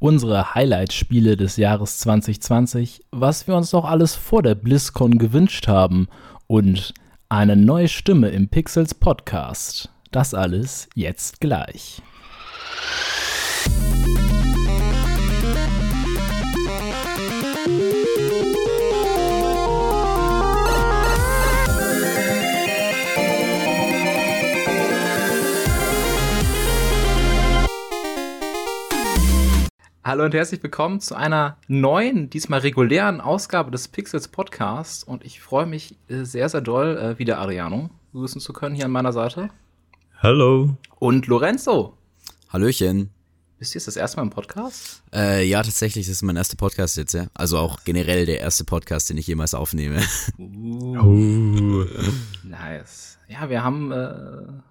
unsere Highlight-Spiele des Jahres 2020, was wir uns doch alles vor der BlizzCon gewünscht haben und eine neue Stimme im Pixels Podcast. Das alles jetzt gleich. Hallo und herzlich willkommen zu einer neuen, diesmal regulären Ausgabe des Pixels Podcasts. Und ich freue mich äh, sehr, sehr doll, äh, wieder Ariano begrüßen zu können hier an meiner Seite. Hallo. Und Lorenzo. Hallöchen. Bist du jetzt das erste Mal im Podcast? Äh, ja, tatsächlich, das ist mein erster Podcast jetzt, ja. Also auch generell der erste Podcast, den ich jemals aufnehme. Uh. uh. Nice. Ja, wir haben äh,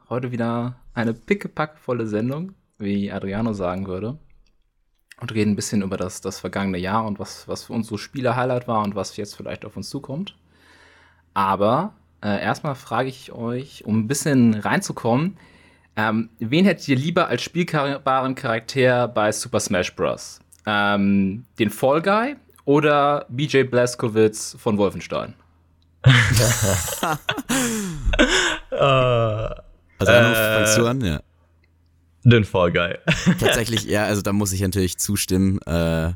heute wieder eine pickepackvolle Sendung, wie Adriano sagen würde und reden ein bisschen über das, das vergangene Jahr und was, was für uns so Spiele-Highlight war und was jetzt vielleicht auf uns zukommt. Aber äh, erstmal frage ich euch, um ein bisschen reinzukommen, ähm, wen hättet ihr lieber als spielbaren Charakter bei Super Smash Bros? Ähm, den Fall Guy oder BJ Blazkowicz von Wolfenstein? also, äh, fangst du an, ja. Den Fall Guy. Tatsächlich, ja, also da muss ich natürlich zustimmen. Äh,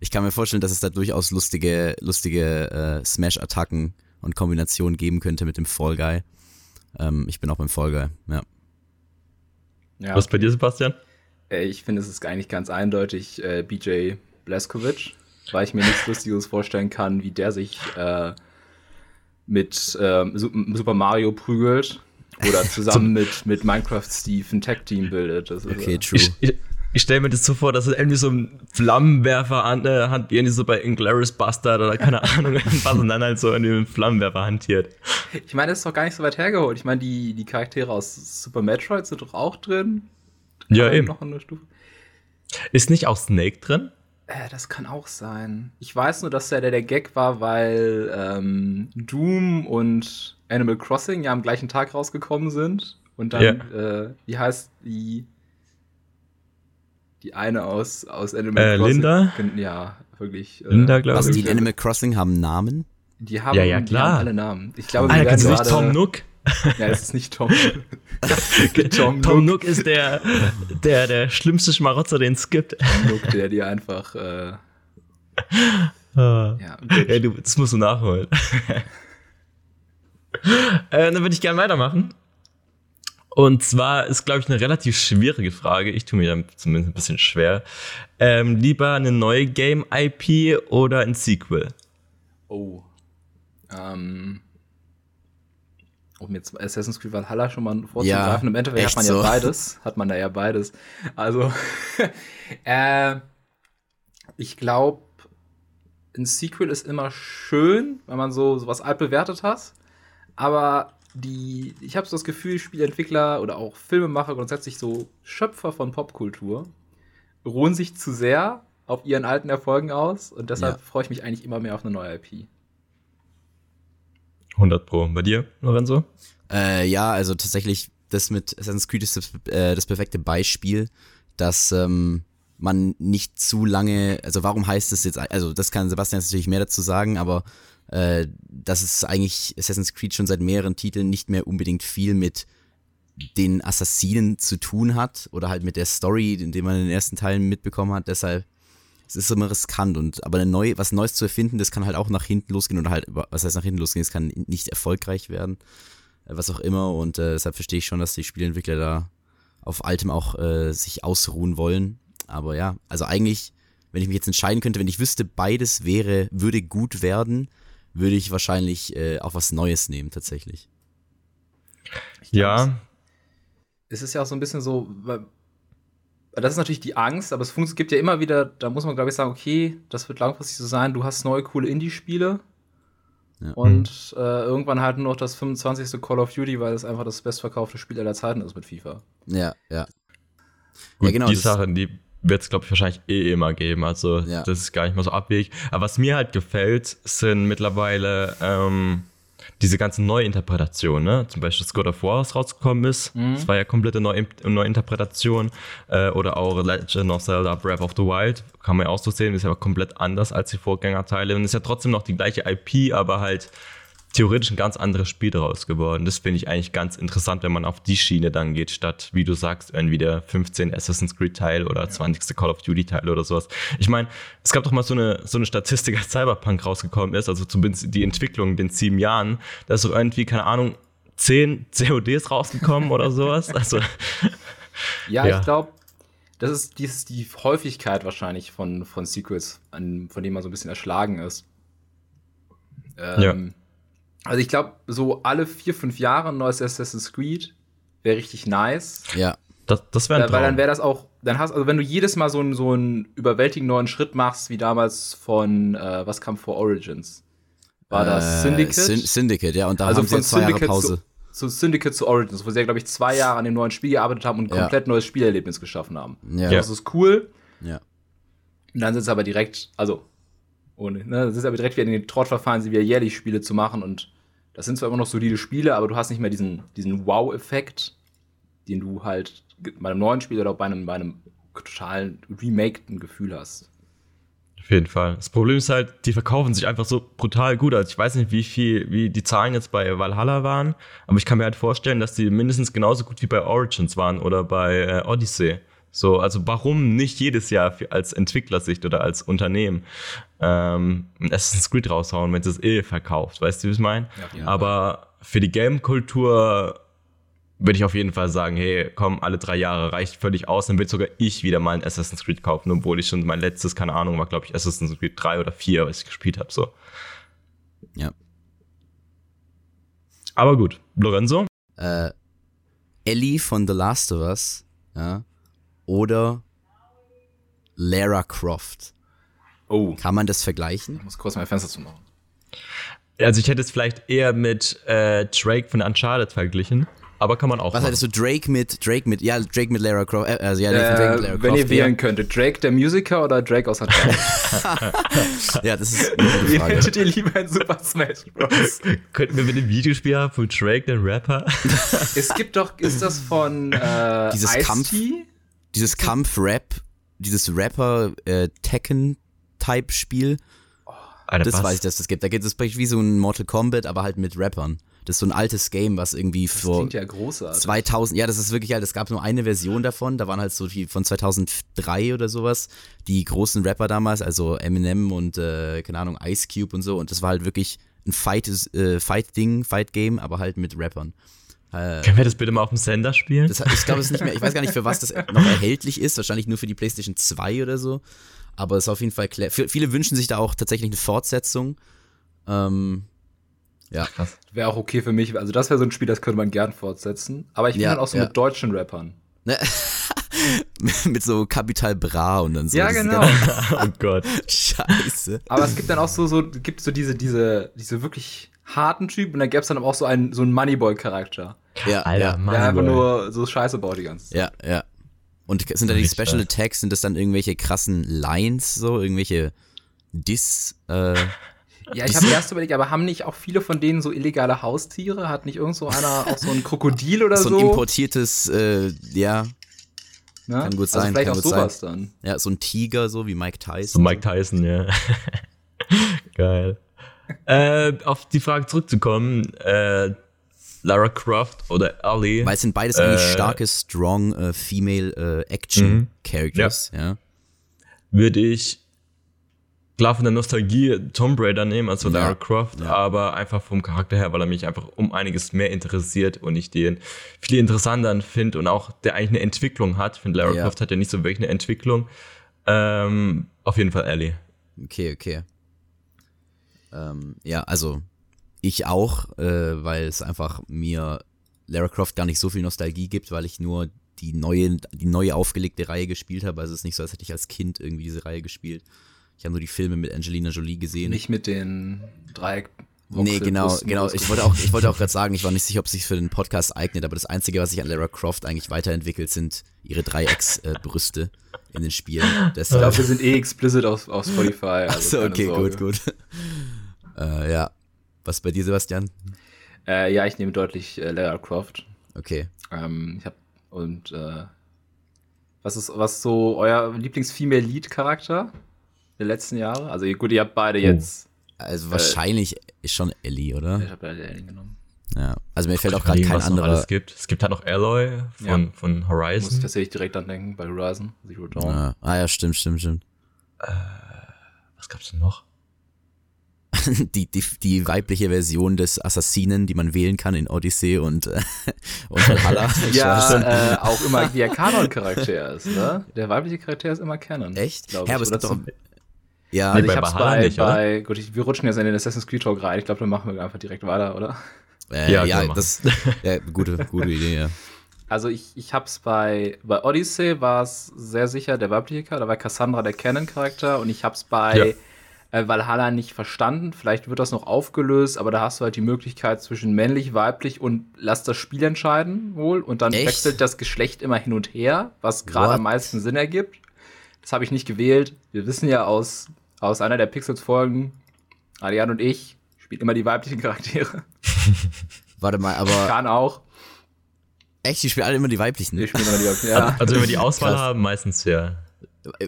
ich kann mir vorstellen, dass es da durchaus lustige, lustige äh, Smash-Attacken und Kombinationen geben könnte mit dem Fall Guy. Ähm, ich bin auch beim Fall Guy, ja. ja Was bei dir, Sebastian? Äh, ich finde, es ist eigentlich ganz eindeutig äh, BJ Blaskovic, weil ich mir nichts Lustiges vorstellen kann, wie der sich äh, mit ähm, Super Mario prügelt oder zusammen mit, mit Minecraft Steve ein Tag-Team bildet. Das okay, ist, true. Ich, ich, ich stelle mir das so vor, dass es irgendwie so ein Flammenwerfer an äh, Hand, wie irgendwie so bei Inglourious Bastard oder keine Ahnung, was und dann halt so in dem Flammenwerfer hantiert. Ich meine, das ist doch gar nicht so weit hergeholt. Ich meine, die, die Charaktere aus Super Metroid sind doch auch drin. Ja, eben. Noch eine Stufe. Ist nicht auch Snake drin? Äh, das kann auch sein. Ich weiß nur, dass der der, der Gag war, weil ähm, Doom und Animal Crossing ja am gleichen Tag rausgekommen sind. Und dann, yeah. äh, wie heißt die die eine aus, aus Animal äh, Crossing? Linda? Ja, wirklich. Äh, Linda, glaube ich. Also die Animal Crossing haben Namen? Die haben, ja, ja, klar. Die haben alle Namen. Ich glaube, ah, kennst du nicht Tom Nook? Ja, es ist nicht Tom. Tom, Tom Nook ist der, der, der schlimmste Schmarotzer, den es gibt. Nook, der dir einfach. Äh, ah. ja, ja, du, das musst du nachholen. äh, dann würde ich gerne weitermachen. Und zwar ist, glaube ich, eine relativ schwierige Frage. Ich tue mir da zumindest ein bisschen schwer. Ähm, lieber eine neue Game-IP oder ein Sequel? Oh. Ähm. Um jetzt Assassin's Creed Valhalla schon mal vorzugreifen. Ja, Im Endeffekt hat man ja beides. Hat man da ja beides. Also, äh, ich glaube, ein Sequel ist immer schön, wenn man so, so was altbewertet hat. Aber die, ich habe so das Gefühl, Spielentwickler oder auch Filmemacher, grundsätzlich so Schöpfer von Popkultur, ruhen sich zu sehr auf ihren alten Erfolgen aus und deshalb ja. freue ich mich eigentlich immer mehr auf eine neue IP. 100 Pro. Bei dir, Lorenzo? Äh, ja, also tatsächlich, das mit Assassin's Creed ist das, äh, das perfekte Beispiel, dass ähm, man nicht zu lange, also warum heißt es jetzt, also das kann Sebastian jetzt natürlich mehr dazu sagen, aber äh, dass es eigentlich Assassin's Creed schon seit mehreren Titeln nicht mehr unbedingt viel mit den Assassinen zu tun hat oder halt mit der Story, die man in den ersten Teilen mitbekommen hat. Deshalb es ist immer riskant und aber neue, was Neues zu erfinden, das kann halt auch nach hinten losgehen oder halt, was heißt nach hinten losgehen, es kann nicht erfolgreich werden, äh, was auch immer und äh, deshalb verstehe ich schon, dass die Spielentwickler da auf Altem auch äh, sich ausruhen wollen. Aber ja, also eigentlich, wenn ich mich jetzt entscheiden könnte, wenn ich wüsste, beides wäre, würde gut werden, würde ich wahrscheinlich äh, auch was Neues nehmen, tatsächlich. ja. Es ist ja auch so ein bisschen so, weil, das ist natürlich die Angst, aber es gibt ja immer wieder, da muss man, glaube ich, sagen, okay, das wird langfristig so sein, du hast neue, coole Indie-Spiele. Ja. Und äh, irgendwann halt nur noch das 25. Call of Duty, weil es einfach das bestverkaufte Spiel aller Zeiten ist mit FIFA. Ja, ja. Gut, ja, genau. Die Sachen, die wird es, glaube ich, wahrscheinlich eh immer geben. Also ja. das ist gar nicht mal so abwegig. Aber was mir halt gefällt, sind mittlerweile ähm, diese ganzen Neuinterpretationen, ne? Zum Beispiel das God of War, was rausgekommen ist. Mhm. Das war ja komplette Neu Neuinterpretation. Äh, oder auch Legend of Zelda Breath of the Wild. Kann man ja auch so sehen, ist ja komplett anders als die Vorgängerteile. Und ist ja trotzdem noch die gleiche IP, aber halt theoretisch ein ganz anderes Spiel daraus geworden. Das finde ich eigentlich ganz interessant, wenn man auf die Schiene dann geht, statt, wie du sagst, irgendwie der 15 Assassin's Creed Teil oder ja. 20. Call of Duty Teil oder sowas. Ich meine, es gab doch mal so eine, so eine Statistik, als Cyberpunk rausgekommen ist, also zumindest die Entwicklung in den sieben Jahren, da ist so irgendwie, keine Ahnung, zehn CODs rausgekommen oder sowas. Also, ja, ja. ich glaube, das ist, ist die Häufigkeit wahrscheinlich von, von Sequels, an, von dem man so ein bisschen erschlagen ist. Ähm, ja also ich glaube, so alle vier, fünf Jahre ein neues Assassin's Creed wäre richtig nice. Ja. Das, das wäre ein Weil dann wäre das auch, dann hast, also wenn du jedes Mal so einen, so einen überwältigenden neuen Schritt machst, wie damals von, äh, was kam vor Origins? War das äh, Syndicate? Syndicate, ja, und da also haben sie zwei Syndicate Jahre Pause. Zu, zu Syndicate zu Origins, wo sie ja, glaube ich, zwei Jahre an dem neuen Spiel gearbeitet haben und ein ja. komplett neues Spielerlebnis geschaffen haben. Ja. Das ist cool. Ja. Und dann sind sie aber direkt, also, ohne, ne, das ist aber direkt wieder in den Trott verfahren, sie wieder jährlich Spiele zu machen und das sind zwar immer noch solide Spiele, aber du hast nicht mehr diesen, diesen Wow-Effekt, den du halt bei einem neuen Spiel oder bei einem, bei einem totalen remakeden Gefühl hast. Auf jeden Fall. Das Problem ist halt, die verkaufen sich einfach so brutal gut. Also ich weiß nicht, wie viel, wie die Zahlen jetzt bei Valhalla waren, aber ich kann mir halt vorstellen, dass die mindestens genauso gut wie bei Origins waren oder bei äh, Odyssey. So, also warum nicht jedes Jahr für, als Entwicklersicht oder als Unternehmen ähm, ein Assassin's Creed raushauen, wenn es eh verkauft, weißt du, wie ich meine? Ja, Aber für die Game-Kultur würde ich auf jeden Fall sagen, hey, komm, alle drei Jahre reicht völlig aus, dann will sogar ich wieder mal ein Assassin's Creed kaufen, obwohl ich schon mein letztes, keine Ahnung, war glaube ich Assassin's Creed 3 oder 4, was ich gespielt habe, so. Ja. Aber gut, Lorenzo? Äh, Ellie von The Last of Us, ja, oder Lara Croft. Oh. Kann man das vergleichen? Ich muss kurz mein Fenster zu machen. Also ich hätte es vielleicht eher mit äh, Drake von Uncharted verglichen. Aber kann man auch. Was hattest du Drake mit Drake mit ja Drake mit Lara Croft? Äh, also ja, äh, Drake mit Lara Croft. Wenn ihr wählen ja. könntet, Drake der Musiker oder Drake aus Uncharted? ja, das ist eine gute Frage. Wie hättet ihr lieber in Super Smash Bros? Könnten wir mit dem Videospiel haben von Drake, den Rapper? es gibt doch, ist das von äh, dieses Kampf, dieses Kampf-Rap, dieses Rapper äh. Oh, das was? weiß ich, dass das gibt. Da geht es wie so ein Mortal Kombat, aber halt mit Rappern. Das ist so ein altes Game, was irgendwie das vor ja 2000, ja, das ist wirklich alt. Es gab nur eine Version davon. Da waren halt so die von 2003 oder sowas die großen Rapper damals, also Eminem und äh, keine Ahnung Ice Cube und so. Und das war halt wirklich ein äh, Fight Ding, Fight Game, aber halt mit Rappern. Äh, Können wir das bitte mal auf dem Sender spielen? Das, ich glaube es nicht mehr. Ich weiß gar nicht, für was das noch erhältlich ist. Wahrscheinlich nur für die PlayStation 2 oder so. Aber es ist auf jeden Fall klar. Viele wünschen sich da auch tatsächlich eine Fortsetzung. Ähm, ja. Wäre auch okay für mich. Also, das wäre so ein Spiel, das könnte man gern fortsetzen. Aber ich bin ja, halt auch so ja. mit deutschen Rappern. Ne? mit so Capital Bra und dann so. Ja, genau. oh Gott. Scheiße. Aber es gibt dann auch so, so gibt so diese, diese, diese wirklich harten Typ und dann gäbe es dann aber auch so einen, so einen Moneyboy-Charakter. Ja, Alter, ja. Der einfach nur so Scheiße baut die ganze Zeit. Ja, ja. Und sind da die Special Attacks, sind das dann irgendwelche krassen Lines, so, irgendwelche Diss, äh, ja, ich habe erst überlegt, aber haben nicht auch viele von denen so illegale Haustiere? Hat nicht irgend so einer auch so ein Krokodil oder so? So ein importiertes, äh, ja. Na? Kann gut also sein. vielleicht kann auch sowas sein. dann. Ja, so ein Tiger, so wie Mike Tyson. So Mike Tyson, ja. Geil äh, auf die Frage zurückzukommen, äh, Lara Croft oder Ali. Weil es sind beides äh, eigentlich starke, strong äh, Female äh, Action mhm. Characters, ja. ja. Würde ich klar von der Nostalgie Tomb Raider nehmen, also Lara ja, Croft, ja. aber einfach vom Charakter her, weil er mich einfach um einiges mehr interessiert und ich den viel interessanter finde und auch der eigentlich eine Entwicklung hat. Ich finde, Lara. Croft hat ja nicht so wirklich eine Entwicklung. Ähm, auf jeden Fall Ellie. Okay, okay. Ähm, ja, also ich auch, äh, weil es einfach mir Lara Croft gar nicht so viel Nostalgie gibt, weil ich nur die neue, die neue aufgelegte Reihe gespielt habe. Also es ist nicht so, als hätte ich als Kind irgendwie diese Reihe gespielt. Ich habe nur die Filme mit Angelina Jolie gesehen. Nicht mit den Dreieck. Nee, genau, genau. Ich wollte auch, ich wollte auch gerade sagen, ich war nicht sicher, ob es sich für den Podcast eignet, aber das Einzige, was sich an Lara Croft eigentlich weiterentwickelt, sind ihre Dreiecksbrüste äh, in den Spielen. Das, ich glaube, wir sind eh explicit auf, auf Spotify. Also Achso, okay, gut, gut. Äh, ja. Was bei dir, Sebastian? Äh, ja, ich nehme deutlich äh, Lara Croft. Okay. Ähm, ich hab, und äh, was ist was ist so euer Lieblings-Female Lead-Charakter der letzten Jahre? Also gut, ihr habt beide oh. jetzt. Also wahrscheinlich ist schon Ellie, oder? Ich habe beide Ellie genommen. Ja, also mir fällt auch gerade kein anderer. Es gibt. es gibt halt noch Alloy von, ja. von Horizon. Muss ich tatsächlich direkt an denken bei Horizon Zero Dawn. Ja. Ah ja, stimmt, stimmt, stimmt. Äh, was gab's denn noch? die, die, die weibliche Version des Assassinen, die man wählen kann in Odyssey und, äh, und Valhalla. ja, äh, auch immer der Kanon-Charakter ist, ne? Der weibliche Charakter ist immer Canon. Echt? Ja, aber es gibt doch, ja, also ich hab's bei, nicht, bei gut, ich, wir rutschen jetzt in den Assassin's Creed Talk rein. Ich glaube, dann machen wir einfach direkt weiter, oder? Äh, ja, ja, das, ja, gute, gute Idee, ja. Also ich, ich hab's bei, bei Odyssey war es sehr sicher der weibliche Charakter, da war Cassandra der Canon-Charakter und ich hab's bei ja. Äh, Valhalla nicht verstanden. Vielleicht wird das noch aufgelöst, aber da hast du halt die Möglichkeit zwischen männlich, weiblich und lass das Spiel entscheiden wohl und dann Echt? wechselt das Geschlecht immer hin und her, was gerade am meisten Sinn ergibt. Das habe ich nicht gewählt. Wir wissen ja aus, aus einer der Pixels-Folgen, Ariane und ich, spielt immer die weiblichen Charaktere. Warte mal, aber. Kann auch. Echt, die spielen alle immer die weiblichen? Die spielen immer die weiblichen, ja. Also wenn wir die Auswahl Krass. haben, meistens ja.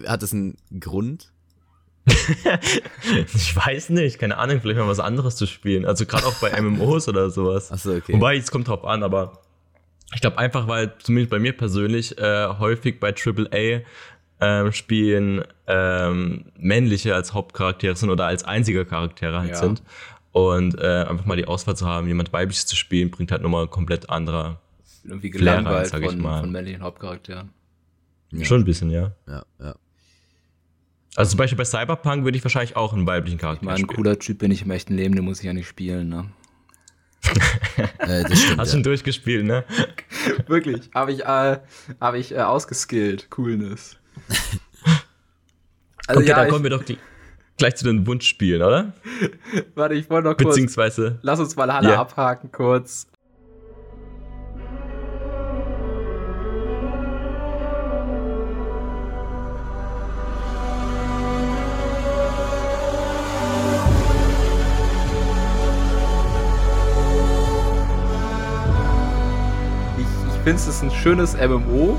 Hat das einen Grund? ich weiß nicht, keine Ahnung, vielleicht mal was anderes zu spielen. Also gerade auch bei MMOs oder sowas. Achso, okay. Wobei, es kommt drauf an, aber ich glaube einfach, weil zumindest bei mir persönlich äh, häufig bei AAA ähm, spielen ähm, männliche als Hauptcharaktere sind oder als einziger Charaktere halt ja. sind. Und äh, einfach mal die Auswahl zu haben, jemand weibliches zu spielen, bringt halt nochmal komplett anderer irgendwie gelangweilt sag ich von, mal. von männlichen Hauptcharakteren. Ja. Schon ein bisschen, ja. Ja, ja. Also zum Beispiel bei Cyberpunk würde ich wahrscheinlich auch einen weiblichen Charakter ich mein, spielen. ein cooler Typ bin ich im echten Leben, den muss ich ja nicht spielen, ne? äh, das stimmt, Hast ja. schon durchgespielt, ne? Wirklich. Habe ich, äh, hab ich äh, ausgeskillt. Coolness. also, okay, ja, dann kommen wir doch gleich zu den Wunschspielen, oder? Warte, ich wollte noch kurz. Beziehungsweise. Lass uns mal Halle yeah. abhaken kurz. Finde es ist ein schönes MMO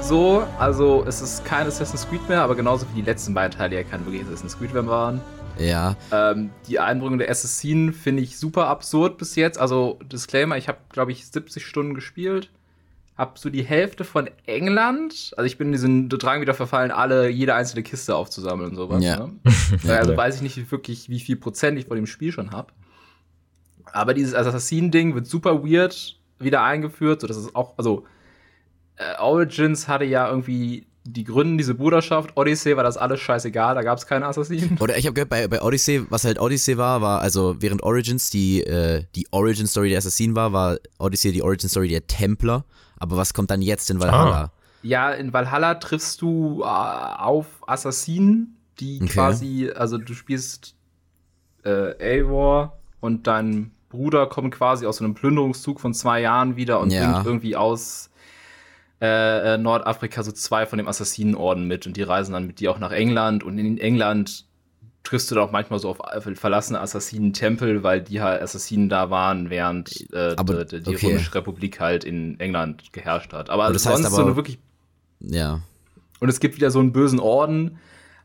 so. Also es ist kein Assassin's Creed mehr, aber genauso wie die letzten beiden Teile ja kein wirklich Assassin's Creed mehr waren. Ja. Ähm, die Einbringung der Assassinen finde ich super absurd bis jetzt. Also Disclaimer, ich habe glaube ich 70 Stunden gespielt. Hab so die Hälfte von England. Also ich bin in diesen Drang wieder verfallen, alle jede einzelne Kiste aufzusammeln und sowas. Ja. Ne? also weiß ich nicht wirklich, wie viel Prozent ich von dem Spiel schon habe. Aber dieses Assassinen-Ding wird super weird wieder eingeführt, so dass es auch, also äh, Origins hatte ja irgendwie die gründen diese Bruderschaft. Odyssey war das alles scheißegal, da gab es keine Assassinen. Oder ich habe gehört, bei, bei Odyssey, was halt Odyssey war, war, also während Origins die, äh, die Origin-Story der Assassinen war, war Odyssey die Origin-Story der Templer. Aber was kommt dann jetzt in Valhalla? Ah. Ja, in Valhalla triffst du äh, auf Assassinen, die okay. quasi, also du spielst äh, Eivor und dein Bruder kommt quasi aus so einem Plünderungszug von zwei Jahren wieder und ja. bringt irgendwie aus äh, äh, Nordafrika so zwei von dem Assassinenorden mit und die reisen dann mit dir auch nach England und in England triffst du da auch manchmal so auf verlassene Assassinen-Tempel, weil die halt Assassinen da waren, während äh, aber, die, die okay. Römische Republik halt in England geherrscht hat. Aber das sonst heißt aber, so eine wirklich. Ja. Und es gibt wieder so einen bösen Orden,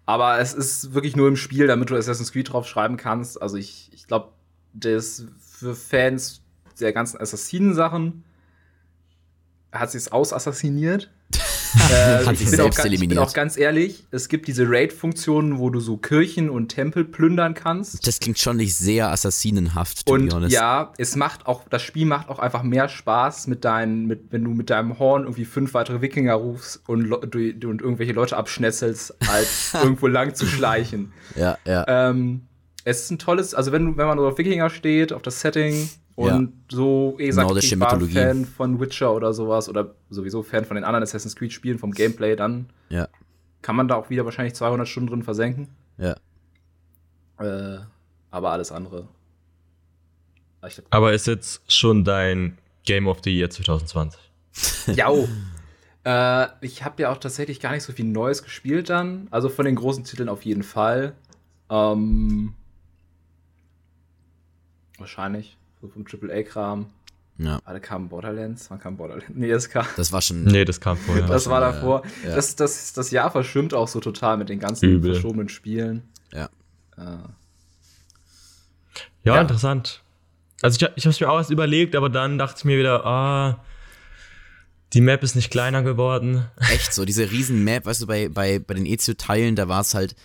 aber es ist wirklich nur im Spiel, damit du Assassin's Creed drauf schreiben kannst. Also ich, ich glaube, das für Fans der ganzen Assassinen-Sachen hat sie es ausassassiniert. äh, hat sich selbst auch, eliminiert. Ich bin auch ganz ehrlich, es gibt diese Raid-Funktionen, wo du so Kirchen und Tempel plündern kannst. Das klingt schon nicht sehr assassinenhaft, to Und ja, es macht auch, das Spiel macht auch einfach mehr Spaß mit deinen, mit, wenn du mit deinem Horn irgendwie fünf weitere Wikinger rufst und, und irgendwelche Leute abschnetzelst, als irgendwo lang zu schleichen. Ja, ja. Ähm, es ist ein tolles, also wenn, wenn man auf Wikinger steht, auf das Setting, und ja. so, eh sagt, ich war Mythologie. Fan von Witcher oder sowas oder sowieso Fan von den anderen Assassin's Creed Spielen, vom Gameplay, dann ja. kann man da auch wieder wahrscheinlich 200 Stunden drin versenken. Ja. Äh, aber alles andere. Glaub, aber ist jetzt schon dein Game of the Year 2020? ja. Oh. äh, ich habe ja auch tatsächlich gar nicht so viel Neues gespielt dann. Also von den großen Titeln auf jeden Fall. Ähm, Wahrscheinlich. So vom AAA-Kram. Ja. Alle kamen Borderlands. Wann kam Borderlands? Nee, das kam. Das war schon. Nee, das kam vorher. das war davor. Ja. Das, das, das Jahr verschwimmt auch so total mit den ganzen Übel. verschobenen Spielen. Ja. Äh. Ja, ja, interessant. Also ich, ich habe es mir auch erst überlegt, aber dann dachte ich mir wieder, ah, die Map ist nicht kleiner geworden. Echt so, diese riesen Map, weißt du, bei, bei, bei den Ezio-Teilen, da war es halt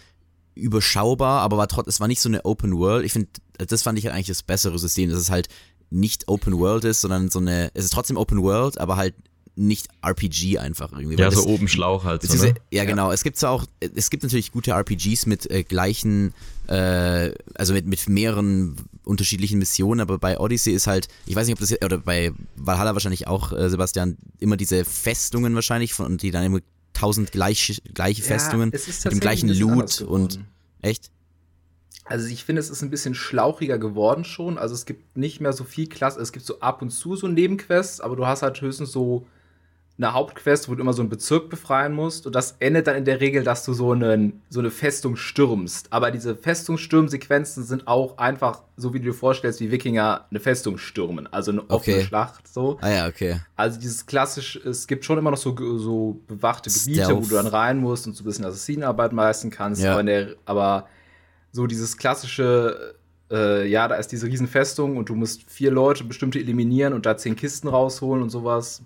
überschaubar, aber war trotz, es war nicht so eine Open World. Ich finde, das fand ich halt eigentlich das bessere System, dass es halt nicht Open World ist, sondern so eine, es ist trotzdem Open World, aber halt nicht RPG einfach irgendwie. Ja, so das, oben Schlauch halt. So, ne? Ja, genau. Es gibt zwar auch, es gibt natürlich gute RPGs mit äh, gleichen, äh, also mit, mit mehreren unterschiedlichen Missionen, aber bei Odyssey ist halt, ich weiß nicht, ob das, oder bei Valhalla wahrscheinlich auch, äh, Sebastian, immer diese Festungen wahrscheinlich, von, die dann immer tausend gleich, gleiche ja, Festungen mit dem gleichen Loot und, echt? Also ich finde, es ist ein bisschen schlauchiger geworden schon. Also es gibt nicht mehr so viel Klasse. Es gibt so ab und zu so Nebenquests, aber du hast halt höchstens so eine Hauptquest, wo du immer so einen Bezirk befreien musst. Und das endet dann in der Regel, dass du so, einen, so eine Festung stürmst. Aber diese Festungsstürmsequenzen sind auch einfach, so wie du dir vorstellst, wie Wikinger eine Festung stürmen. Also eine offene okay. Schlacht. So. Ah ja, okay. Also dieses klassische, es gibt schon immer noch so, so bewachte Gebiete, Stealth. wo du dann rein musst und so ein bisschen Assassinenarbeit leisten kannst. Ja. Aber, der, aber so dieses klassische äh, ja, da ist diese Riesenfestung und du musst vier Leute bestimmte eliminieren und da zehn Kisten rausholen und sowas.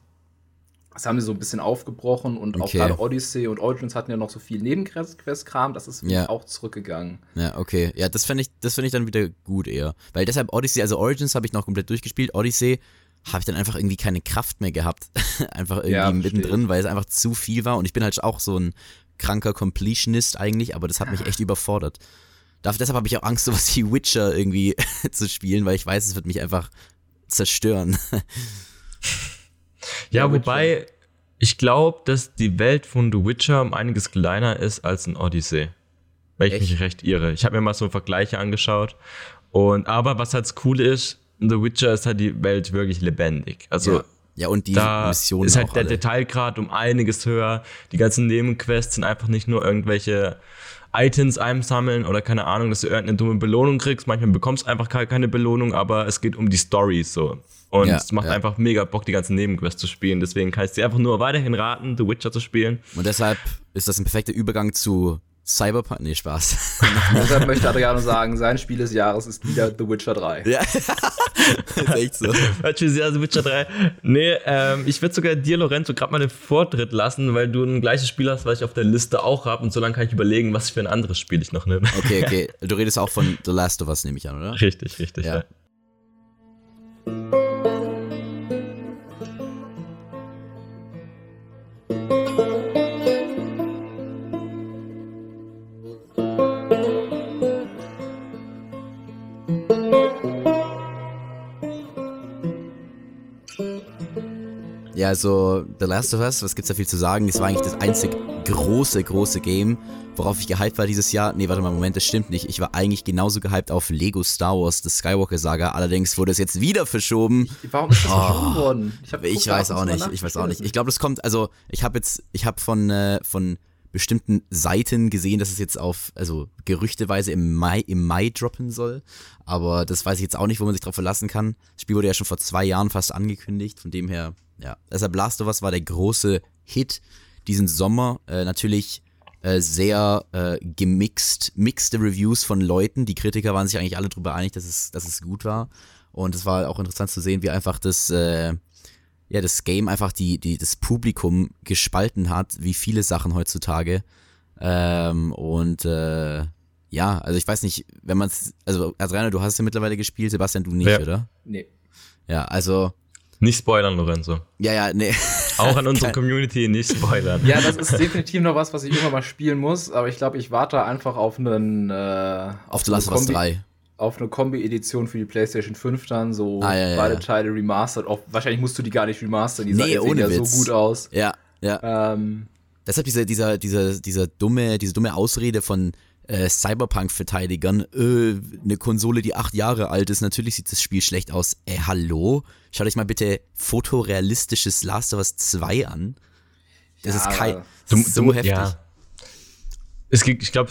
Das haben sie so ein bisschen aufgebrochen und okay. auch gerade Odyssey und Origins hatten ja noch so viel Nebenquest-Kram, das ist ja. auch zurückgegangen. Ja, okay. Ja, das finde ich, das ich dann wieder gut eher. Weil deshalb Odyssey, also Origins habe ich noch komplett durchgespielt, Odyssey habe ich dann einfach irgendwie keine Kraft mehr gehabt. einfach irgendwie ja, mittendrin, weil es einfach zu viel war und ich bin halt auch so ein kranker Completionist eigentlich, aber das hat mich echt überfordert. Deshalb habe ich auch Angst, sowas wie Witcher irgendwie zu spielen, weil ich weiß, es wird mich einfach zerstören. Ja, wobei ich glaube, dass die Welt von The Witcher um einiges kleiner ist als in Odyssey. Wenn ich Echt? mich recht irre. Ich habe mir mal so Vergleiche angeschaut. Und aber was halt cool ist, in The Witcher ist halt die Welt wirklich lebendig. Also ja. Ja, und die da Missionen ist halt der alle. Detailgrad um einiges höher. Die ganzen Nebenquests sind einfach nicht nur irgendwelche Items einsammeln oder keine Ahnung, dass du irgendeine dumme Belohnung kriegst. Manchmal bekommst du einfach keine Belohnung, aber es geht um die Story so. Und ja, es macht ja. einfach mega Bock, die ganzen Nebenquests zu spielen. Deswegen kann ich dir einfach nur weiterhin raten, The Witcher zu spielen. Und deshalb ist das ein perfekter Übergang zu Cyberpunk, nee, Spaß. Deshalb möchte Adriano sagen, sein Spiel des Jahres ist wieder The Witcher 3. Ja, ist echt so. ja, The Witcher 3. Nee, ähm, ich würde sogar dir, Lorenzo, gerade mal den Vortritt lassen, weil du ein gleiches Spiel hast, was ich auf der Liste auch habe und so lange kann ich überlegen, was für ein anderes Spiel ich noch nehme. Okay, okay. Du redest auch von The Last of Us, nehme ich an, oder? Richtig, richtig, ja. ja. Also The Last of Us, was gibt's da viel zu sagen? Das war eigentlich das einzig große, große Game, worauf ich gehypt war dieses Jahr. Nee, warte mal, Moment, das stimmt nicht. Ich war eigentlich genauso gehypt auf Lego Star Wars, das Skywalker Saga. Allerdings wurde es jetzt wieder verschoben. Ich, warum ist das oh, verschoben worden? Ich, ich weiß auch nicht, ich weiß auch nicht. Ich glaube, das kommt, also ich habe jetzt, ich habe von, äh, von bestimmten Seiten gesehen, dass es jetzt auf, also gerüchteweise im Mai, im Mai droppen soll. Aber das weiß ich jetzt auch nicht, wo man sich drauf verlassen kann. Das Spiel wurde ja schon vor zwei Jahren fast angekündigt, von dem her ja. Deshalb Last of Us war der große Hit diesen Sommer. Äh, natürlich äh, sehr äh, gemixt, mixte Reviews von Leuten. Die Kritiker waren sich eigentlich alle darüber einig, dass es, dass es gut war. Und es war auch interessant zu sehen, wie einfach das, äh, ja, das Game einfach die, die, das Publikum gespalten hat, wie viele Sachen heutzutage. Ähm, und äh, ja, also ich weiß nicht, wenn man es, also Adriano, du hast ja mittlerweile gespielt, Sebastian, du nicht, ja. oder? Nee. Ja, also nicht spoilern, Lorenzo. Ja, ja, nee. Auch an unsere Community nicht spoilern. Ja, das ist definitiv noch was, was ich irgendwann mal spielen muss, aber ich glaube, ich warte einfach auf einen. Äh, auf The Last of Us 3. Auf eine Kombi-Edition für die PlayStation 5 dann, so ah, ja, beide ja. Teile remastered. Auch, wahrscheinlich musst du die gar nicht remastern, die nee, sehen ja so gut aus. Ja, ja. Ähm, Deshalb dieser, dieser, dieser, dieser dumme, diese dumme Ausrede von, äh, Cyberpunk-Verteidigern, äh, eine Konsole, die acht Jahre alt ist, natürlich sieht das Spiel schlecht aus. Äh, hallo? Schaut euch mal bitte fotorealistisches Last of Us 2 an. Das ja, ist kein. Das ist so heftig. Ja. Es gibt, ich glaube,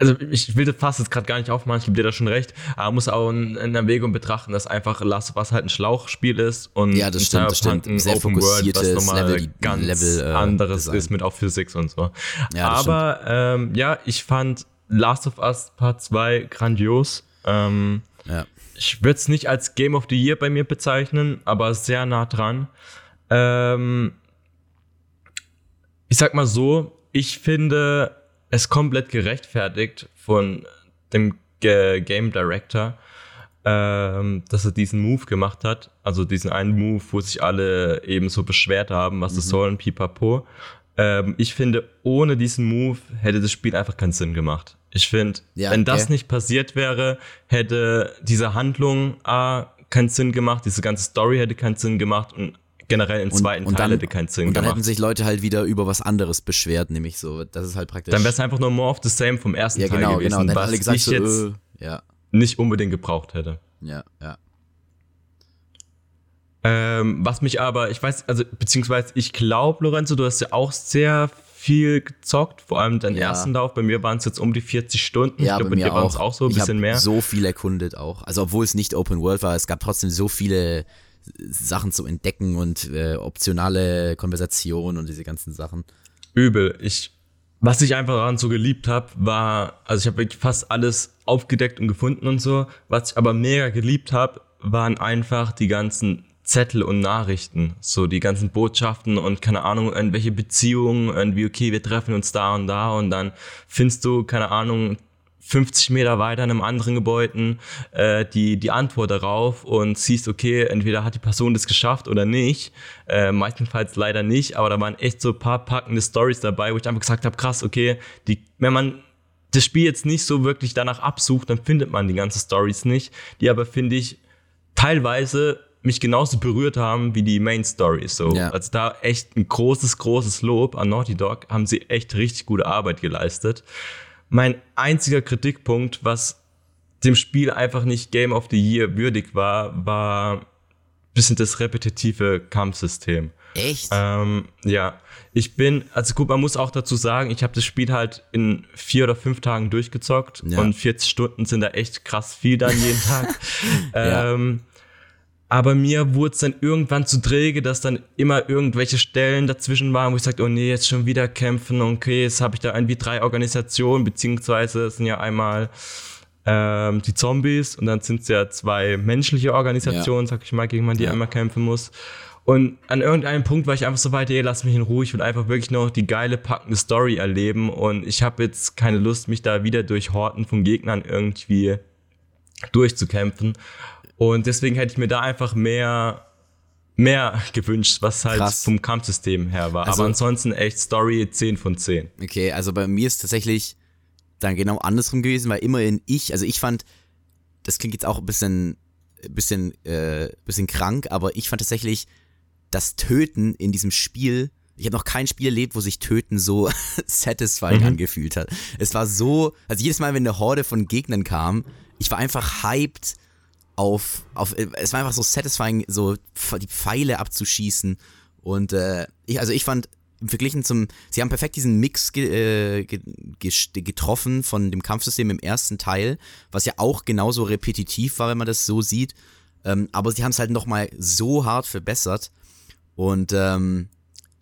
also ich will das fast jetzt gerade gar nicht aufmachen, ich gebe dir da schon recht, aber man muss auch in, in Erwägung betrachten, dass einfach Last of Us halt ein Schlauchspiel ist und ja, das stimmt, das stimmt. ein Sehr Open World, was nochmal Level, ganz Level, äh, anderes Design. ist mit auch Physics und so. Ja, aber ähm, ja, ich fand Last of Us Part 2 grandios. Ähm, ja. Ich würde es nicht als Game of the Year bei mir bezeichnen, aber sehr nah dran. Ähm, ich sag mal so, ich finde es komplett gerechtfertigt von dem G Game Director, ähm, dass er diesen Move gemacht hat. Also diesen einen Move, wo sich alle eben so beschwert haben, was mhm. das soll und pipapo. Ähm, ich finde, ohne diesen Move hätte das Spiel einfach keinen Sinn gemacht. Ich finde, ja, wenn das okay. nicht passiert wäre, hätte diese Handlung A keinen Sinn gemacht, diese ganze Story hätte keinen Sinn gemacht und generell im zweiten und Teil dann, hätte keinen Sinn Und dann gemacht. hätten sich Leute halt wieder über was anderes beschwert, nämlich so, das ist halt praktisch. Dann wäre es einfach nur more of the same vom ersten ja, Teil genau, gewesen, genau. was gesagt, ich so, jetzt äh, ja. nicht unbedingt gebraucht hätte. Ja, ja. Ähm, was mich aber, ich weiß, also beziehungsweise ich glaube, Lorenzo, du hast ja auch sehr viel gezockt, vor allem deinen ja. ersten Lauf. Bei mir waren es jetzt um die 40 Stunden. Ja, ich glaube, bei, bei dir waren es auch so ein ich bisschen mehr. so viel erkundet auch. Also obwohl es nicht Open World war, es gab trotzdem so viele Sachen zu entdecken und äh, optionale Konversationen und diese ganzen Sachen. Übel. Ich, was ich einfach daran so geliebt habe, war, also ich habe wirklich fast alles aufgedeckt und gefunden und so. Was ich aber mega geliebt habe, waren einfach die ganzen Zettel und Nachrichten, so die ganzen Botschaften und keine Ahnung, irgendwelche Beziehungen, irgendwie, okay, wir treffen uns da und da und dann findest du, keine Ahnung, 50 Meter weiter in einem anderen Gebäude äh, die, die Antwort darauf und siehst, okay, entweder hat die Person das geschafft oder nicht. Äh, meistenfalls leider nicht, aber da waren echt so ein paar packende Stories dabei, wo ich einfach gesagt habe, krass, okay, die, wenn man das Spiel jetzt nicht so wirklich danach absucht, dann findet man die ganzen Stories nicht, die aber, finde ich, teilweise mich genauso berührt haben wie die Main Stories. So. Ja. Also da echt ein großes, großes Lob an Naughty Dog, haben sie echt richtig gute Arbeit geleistet. Mein einziger Kritikpunkt, was dem Spiel einfach nicht Game of the Year würdig war, war ein bisschen das repetitive Kampfsystem. Echt? Ähm, ja. Ich bin, also gut, man muss auch dazu sagen, ich habe das Spiel halt in vier oder fünf Tagen durchgezockt ja. und 40 Stunden sind da echt krass viel dann jeden Tag. ähm, ja. Aber mir wurde es dann irgendwann zu träge, dass dann immer irgendwelche Stellen dazwischen waren, wo ich sagte, oh nee, jetzt schon wieder kämpfen. Okay, jetzt habe ich da irgendwie drei Organisationen, beziehungsweise es sind ja einmal ähm, die Zombies und dann sind es ja zwei menschliche Organisationen, ja. sag ich mal, gegen man die ja. einmal kämpfen muss. Und an irgendeinem Punkt war ich einfach so weit, ey, lass mich in Ruhe, ich will einfach wirklich noch die geile, packende Story erleben und ich habe jetzt keine Lust, mich da wieder durch Horten von Gegnern irgendwie durchzukämpfen. Und deswegen hätte ich mir da einfach mehr, mehr gewünscht, was halt Krass. vom Kampfsystem her war. Also, Aber ansonsten echt Story 10 von 10. Okay, also bei mir ist tatsächlich dann genau andersrum gewesen, weil immerhin ich, also ich fand, das klingt jetzt auch ein bisschen, bisschen, äh, bisschen krank, aber ich fand tatsächlich das Töten in diesem Spiel, ich habe noch kein Spiel erlebt, wo sich Töten so satisfying mhm. angefühlt hat. Es war so, also jedes Mal, wenn eine Horde von Gegnern kam, ich war einfach hyped auf, auf, es war einfach so satisfying, so die Pfeile abzuschießen. Und äh, ich, also ich fand, verglichen zum, sie haben perfekt diesen Mix ge, äh, ge, getroffen von dem Kampfsystem im ersten Teil, was ja auch genauso repetitiv war, wenn man das so sieht. Ähm, aber sie haben es halt nochmal so hart verbessert. Und ähm,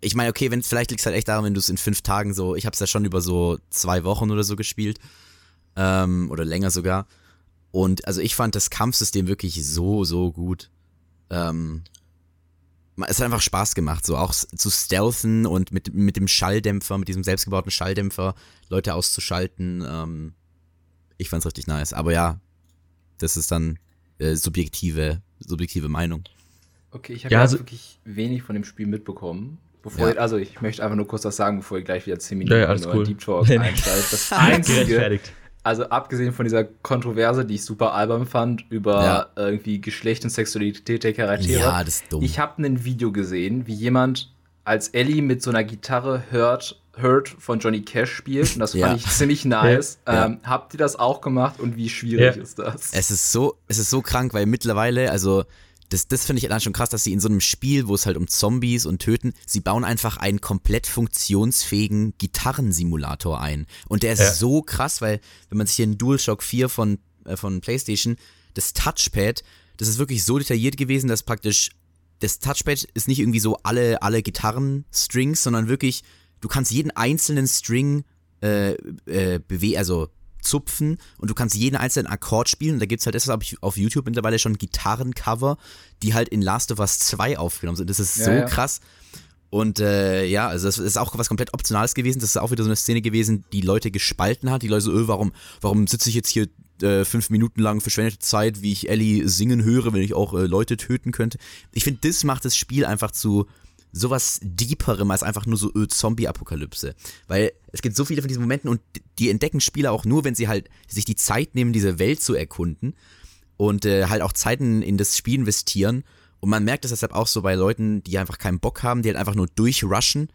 ich meine, okay, wenn vielleicht liegt es halt echt daran, wenn du es in fünf Tagen so, ich habe es ja schon über so zwei Wochen oder so gespielt. Ähm, oder länger sogar. Und also ich fand das Kampfsystem wirklich so, so gut. Ähm, es hat einfach Spaß gemacht, so auch zu stealthen und mit, mit dem Schalldämpfer, mit diesem selbstgebauten Schalldämpfer Leute auszuschalten. Ähm, ich fand's richtig nice. Aber ja, das ist dann äh, subjektive, subjektive Meinung. Okay, ich habe ja, also, wirklich wenig von dem Spiel mitbekommen. Bevor ja. ihr, also ich möchte einfach nur kurz was sagen, bevor ihr gleich wieder 10 Minuten ja, ja, in cool. Deep Talk einsteigt. Das einzige, also abgesehen von dieser Kontroverse, die ich super albern fand, über ja. irgendwie Geschlecht und Sexualität der Charaktere. Ja, das ist dumm. Ich habe ein Video gesehen, wie jemand als Ellie mit so einer Gitarre hört, Hurt von Johnny Cash spielt und das fand ich ziemlich nice. Ja. Ähm, habt ihr das auch gemacht und wie schwierig ist das? Es ist so, es ist so krank, weil mittlerweile, also das, das finde ich dann schon krass, dass sie in so einem Spiel, wo es halt um Zombies und Töten, sie bauen einfach einen komplett funktionsfähigen Gitarrensimulator ein. Und der ist ja. so krass, weil wenn man sich hier einen DualShock 4 von, äh, von PlayStation, das Touchpad, das ist wirklich so detailliert gewesen, dass praktisch das Touchpad ist nicht irgendwie so alle, alle Gitarrenstrings, sondern wirklich, du kannst jeden einzelnen String äh, äh, bewegen, also zupfen und du kannst jeden einzelnen Akkord spielen. Und da gibt es halt, das habe ich auf YouTube mittlerweile schon Gitarrencover, die halt in Last of Us 2 aufgenommen sind. Das ist ja, so ja. krass. Und äh, ja, also das ist auch was komplett Optionales gewesen. Das ist auch wieder so eine Szene gewesen, die Leute gespalten hat. Die Leute so, öh, warum, warum sitze ich jetzt hier äh, fünf Minuten lang verschwendete Zeit, wie ich Ellie singen höre, wenn ich auch äh, Leute töten könnte. Ich finde, das macht das Spiel einfach zu sowas Deeperem als einfach nur so öh, Zombie-Apokalypse. Weil es gibt so viele von diesen Momenten und die entdecken Spieler auch nur, wenn sie halt sich die Zeit nehmen, diese Welt zu erkunden und äh, halt auch Zeiten in das Spiel investieren. Und man merkt das deshalb auch so bei Leuten, die einfach keinen Bock haben, die halt einfach nur durchrushen.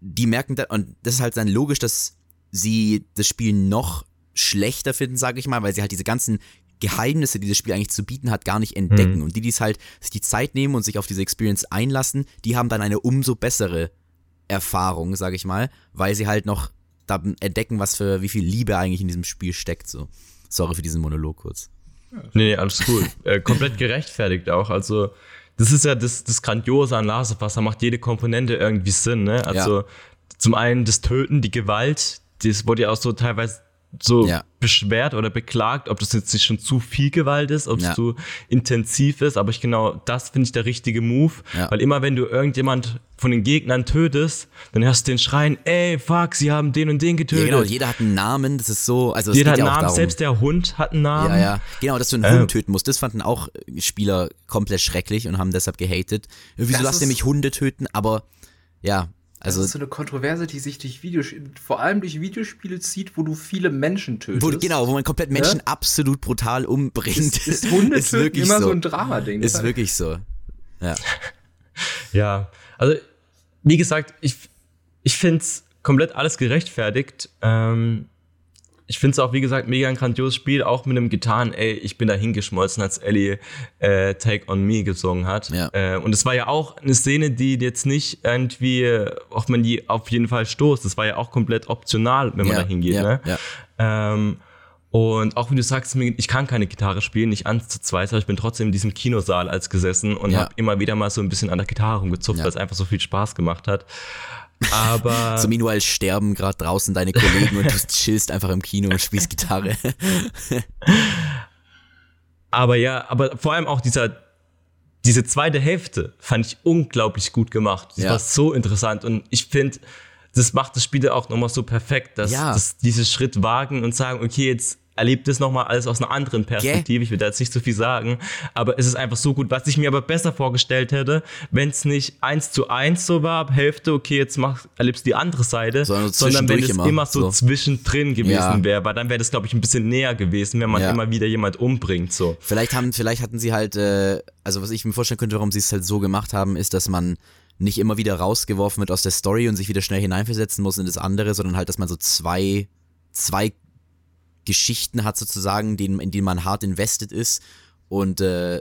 Die merken da, und das ist halt dann logisch, dass sie das Spiel noch schlechter finden, sage ich mal, weil sie halt diese ganzen Geheimnisse, die das Spiel eigentlich zu bieten hat, gar nicht entdecken. Mhm. Und die, die es halt sich die Zeit nehmen und sich auf diese Experience einlassen, die haben dann eine umso bessere Erfahrung, sage ich mal, weil sie halt noch da entdecken, was für wie viel Liebe eigentlich in diesem Spiel steckt. So, sorry für diesen Monolog kurz. Nee, alles cool. äh, komplett gerechtfertigt auch. Also das ist ja das, das Grandiose an Last of Us, da macht jede Komponente irgendwie Sinn. Ne? Also ja. zum einen das Töten, die Gewalt, das wurde ja auch so teilweise so ja. beschwert oder beklagt, ob das jetzt nicht schon zu viel Gewalt ist, ob es ja. zu intensiv ist. Aber ich genau das finde ich der richtige Move. Ja. Weil immer wenn du irgendjemand von den Gegnern tötest, dann hörst du den Schreien, ey, fuck, sie haben den und den getötet. Ja, genau, jeder hat einen Namen, das ist so, also Jeder hat einen Namen, darum. selbst der Hund hat einen Namen. Ja, ja, genau, dass du einen äh, Hund töten musst, das fanden auch Spieler komplett schrecklich und haben deshalb gehatet. Wieso lasst ihr mich Hunde töten? Aber ja, also, das ist so eine Kontroverse, die sich durch Videospiele, vor allem durch Videospiele zieht, wo du viele Menschen tötest. Wo, genau, wo man komplett Menschen ja? absolut brutal umbringt. Ist, ist Hunde ist wirklich immer so, so ein Drama-Ding. Ist wirklich so. Ja. ja, also wie gesagt, ich, ich finde es komplett alles gerechtfertigt. Ähm, ich finde es auch, wie gesagt, mega ein grandioses Spiel, auch mit einem Gitarren, ey, ich bin da hingeschmolzen, als Ellie äh, Take on Me gesungen hat. Ja. Äh, und es war ja auch eine Szene, die jetzt nicht irgendwie, auf man die auf jeden Fall stoßt. Das war ja auch komplett optional, wenn man ja, da hingeht. Ja, ne? ja. Ähm, und auch wie du sagst, ich kann keine Gitarre spielen, nicht eins zu zweit, aber ich bin trotzdem in diesem Kinosaal als gesessen und ja. habe immer wieder mal so ein bisschen an der Gitarre rumgezupft, ja. weil es einfach so viel Spaß gemacht hat. Aber. so Meanwhile sterben gerade draußen deine Kollegen und du chillst einfach im Kino und spielst Gitarre. aber ja, aber vor allem auch dieser, diese zweite Hälfte fand ich unglaublich gut gemacht. Das ja. war so interessant und ich finde, das macht das Spiel auch nochmal so perfekt, dass, ja. dass diese Schritt wagen und sagen, okay, jetzt erlebt es nochmal alles aus einer anderen Perspektive. Ich will da jetzt nicht so viel sagen, aber es ist einfach so gut, was ich mir aber besser vorgestellt hätte, wenn es nicht eins zu eins so war, Hälfte, okay, jetzt mach, erlebst du die andere Seite, sondern, sondern wenn es immer, immer so, so, zwischendrin gewesen ja. wäre, weil dann wäre das, glaube ich, ein bisschen näher gewesen, wenn man ja. immer wieder jemand umbringt. So. Vielleicht haben, vielleicht hatten sie halt, äh, also was ich mir vorstellen könnte, warum sie es halt so gemacht haben, ist, dass man nicht immer wieder rausgeworfen wird aus der Story und sich wieder schnell hineinversetzen muss in das andere, sondern halt, dass man so zwei, zwei Geschichten hat sozusagen, in, in denen man hart invested ist. Und äh,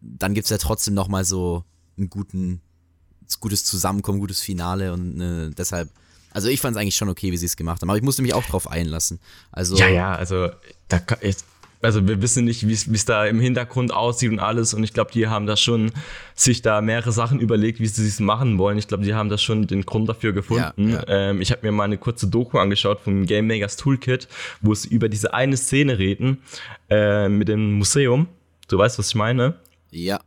dann gibt es ja trotzdem nochmal so ein guten, gutes Zusammenkommen, gutes Finale und äh, deshalb. Also ich fand es eigentlich schon okay, wie sie es gemacht haben, aber ich musste mich auch drauf einlassen. Also ja, ja, also da, also wir wissen nicht, wie es da im Hintergrund aussieht und alles. Und ich glaube, die haben da schon sich da mehrere Sachen überlegt, wie sie es machen wollen. Ich glaube, die haben da schon den Grund dafür gefunden. Ja, ja. Ähm, ich habe mir mal eine kurze Doku angeschaut vom Game Makers Toolkit, wo sie über diese eine Szene reden äh, mit dem Museum. Du weißt, was ich meine? Ja.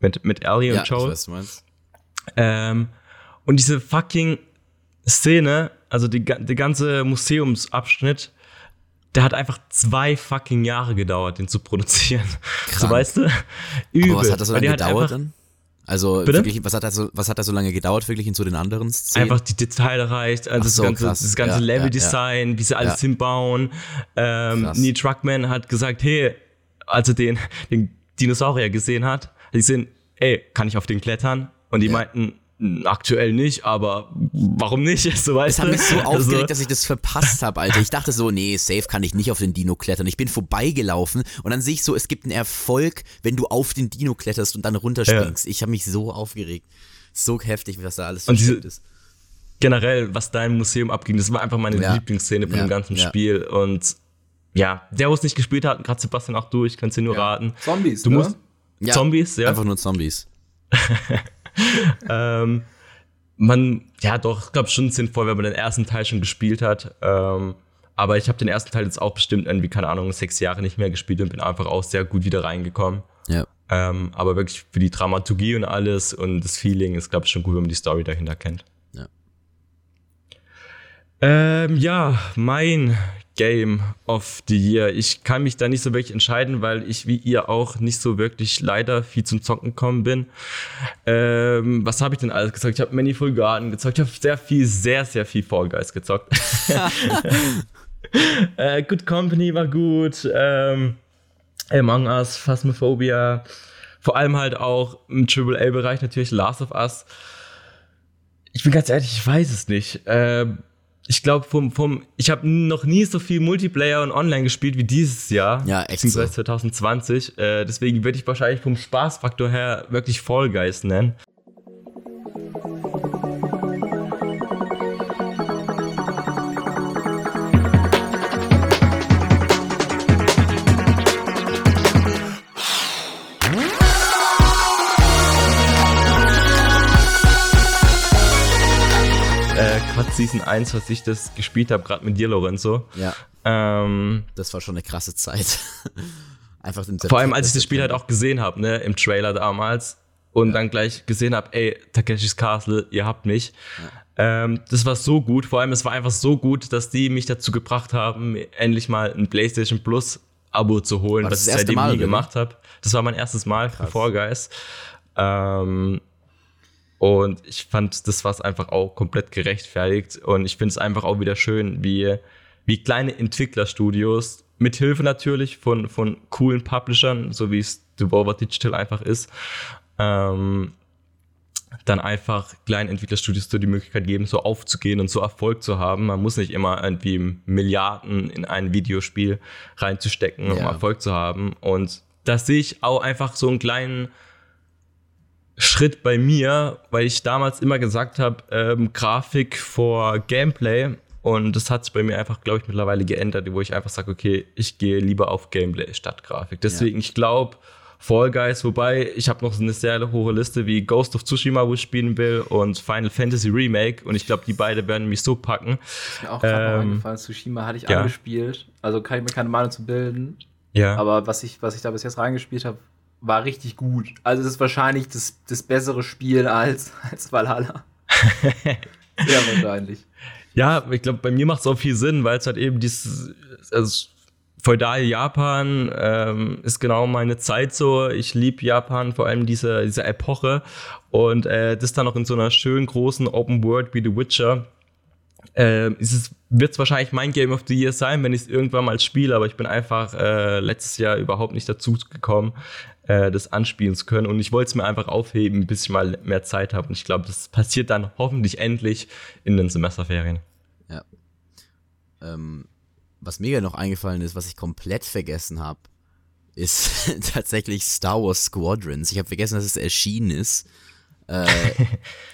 Mit, mit Ellie ja, und Joel. Ich weiß, was du meinst. Ähm, und diese fucking Szene, also die, der ganze Museumsabschnitt, der hat einfach zwei fucking Jahre gedauert, den zu produzieren. Krank. So weißt du? Übel. Aber was hat das so lange gedauert dann? Also Bitte? wirklich, was hat, das so, was hat das so lange gedauert, wirklich in so den anderen Szenen? Einfach die Detailreicht, also das, so, ganze, das ganze ja, Leveldesign, ja. wie sie alles ja. hinbauen. Ähm, Neil Truckman hat gesagt, hey, als er den, den Dinosaurier gesehen hat, hat sie gesehen, ey, kann ich auf den klettern? Und die meinten, aktuell nicht, aber warum nicht? So, weißt das hat mich so also aufgeregt, also, dass ich das verpasst habe, Alter. Ich dachte so, nee, safe kann ich nicht auf den Dino klettern. Ich bin vorbeigelaufen und dann sehe ich so, es gibt einen Erfolg, wenn du auf den Dino kletterst und dann runterspringst. Ja. Ich habe mich so aufgeregt. So heftig, was da alles versteckt ist. Generell, was da im Museum abging, das war einfach meine ja. Lieblingsszene von ja. dem ganzen Spiel und ja, der, wo es nicht gespielt hat, gerade Sebastian auch durch, kannst du nur raten. Zombies, du ne? musst Zombies, ja. Einfach nur Zombies. ähm, man, ja doch, ich glaube schon sinnvoll, wenn man den ersten Teil schon gespielt hat. Ähm, aber ich habe den ersten Teil jetzt auch bestimmt irgendwie, keine Ahnung, sechs Jahre nicht mehr gespielt und bin einfach auch sehr gut wieder reingekommen. Ja. Ähm, aber wirklich für die Dramaturgie und alles und das Feeling ist, glaube ich, schon gut, wenn man die Story dahinter kennt. Ja. Ähm, ja, mein Game of the Year. Ich kann mich da nicht so wirklich entscheiden, weil ich wie ihr auch nicht so wirklich leider viel zum Zocken gekommen bin. Ähm, was habe ich denn alles gezockt? Ich habe Manifold Garden gezockt. Ich habe sehr viel, sehr, sehr viel Fall Guys gezockt. äh, Good Company war gut. Ähm, Among Us, Phasmophobia. Vor allem halt auch im AAA-Bereich natürlich Last of Us. Ich bin ganz ehrlich, ich weiß es nicht. Ähm, ich glaube, vom, vom, ich habe noch nie so viel Multiplayer und Online gespielt wie dieses Jahr. Ja, echt. Beziehungsweise so. 2020. Äh, deswegen würde ich wahrscheinlich vom Spaßfaktor her wirklich Fall Guys nennen. Season 1, was ich das gespielt habe, gerade mit dir, Lorenzo. Ja. Ähm, das war schon eine krasse Zeit. Einfach den Vor allem, als ich das Spiel halt auch gesehen habe, ne, im Trailer damals und ja. dann gleich gesehen habe, ey, Takeshis Castle, ihr habt mich. Ja. Ähm, das war so gut. Vor allem, es war einfach so gut, dass die mich dazu gebracht haben, endlich mal ein PlayStation Plus Abo zu holen, was ich seitdem Mal, nie gemacht habe. Das war mein erstes Mal Krass. für Fall Guys. Ähm, und ich fand, das war einfach auch komplett gerechtfertigt. Und ich finde es einfach auch wieder schön, wie, wie kleine Entwicklerstudios, mit Hilfe natürlich von, von coolen Publishern, so wie es Devolver Digital einfach ist, ähm, dann einfach kleinen Entwicklerstudios so die Möglichkeit geben, so aufzugehen und so Erfolg zu haben. Man muss nicht immer irgendwie Milliarden in ein Videospiel reinzustecken, um ja. Erfolg zu haben. Und da sehe ich auch einfach so einen kleinen Schritt bei mir, weil ich damals immer gesagt habe, ähm, Grafik vor Gameplay. Und das hat sich bei mir einfach, glaube ich, mittlerweile geändert, wo ich einfach sage, okay, ich gehe lieber auf Gameplay statt Grafik. Deswegen, ja. ich glaube, Fall Guys, wobei ich habe noch so eine sehr hohe Liste wie Ghost of Tsushima, wo ich spielen will, und Final Fantasy Remake. Und ich glaube, die beiden werden mich so packen. ist mir auch gerade ähm, eingefallen. Tsushima hatte ich ja. angespielt. Also kann ich mir keine Meinung zu bilden. Ja. Aber was ich, was ich da bis jetzt reingespielt habe, war richtig gut. Also es ist wahrscheinlich das, das bessere Spiel als, als Valhalla. ja, wahrscheinlich. Ja, ich glaube, bei mir macht es auch viel Sinn, weil es halt eben dieses, also feudale Japan ähm, ist genau meine Zeit so. Ich liebe Japan, vor allem diese, diese Epoche. Und äh, das dann noch in so einer schönen großen Open World wie The Witcher. Äh, wird es wahrscheinlich mein Game of the Year sein, wenn ich es irgendwann mal spiele, aber ich bin einfach äh, letztes Jahr überhaupt nicht dazu gekommen, äh, das anspielen zu können. Und ich wollte es mir einfach aufheben, bis ich mal mehr Zeit habe. Und ich glaube, das passiert dann hoffentlich endlich in den Semesterferien. Ja. Ähm, was mir noch eingefallen ist, was ich komplett vergessen habe, ist tatsächlich Star Wars Squadrons. Ich habe vergessen, dass es erschienen ist. Äh,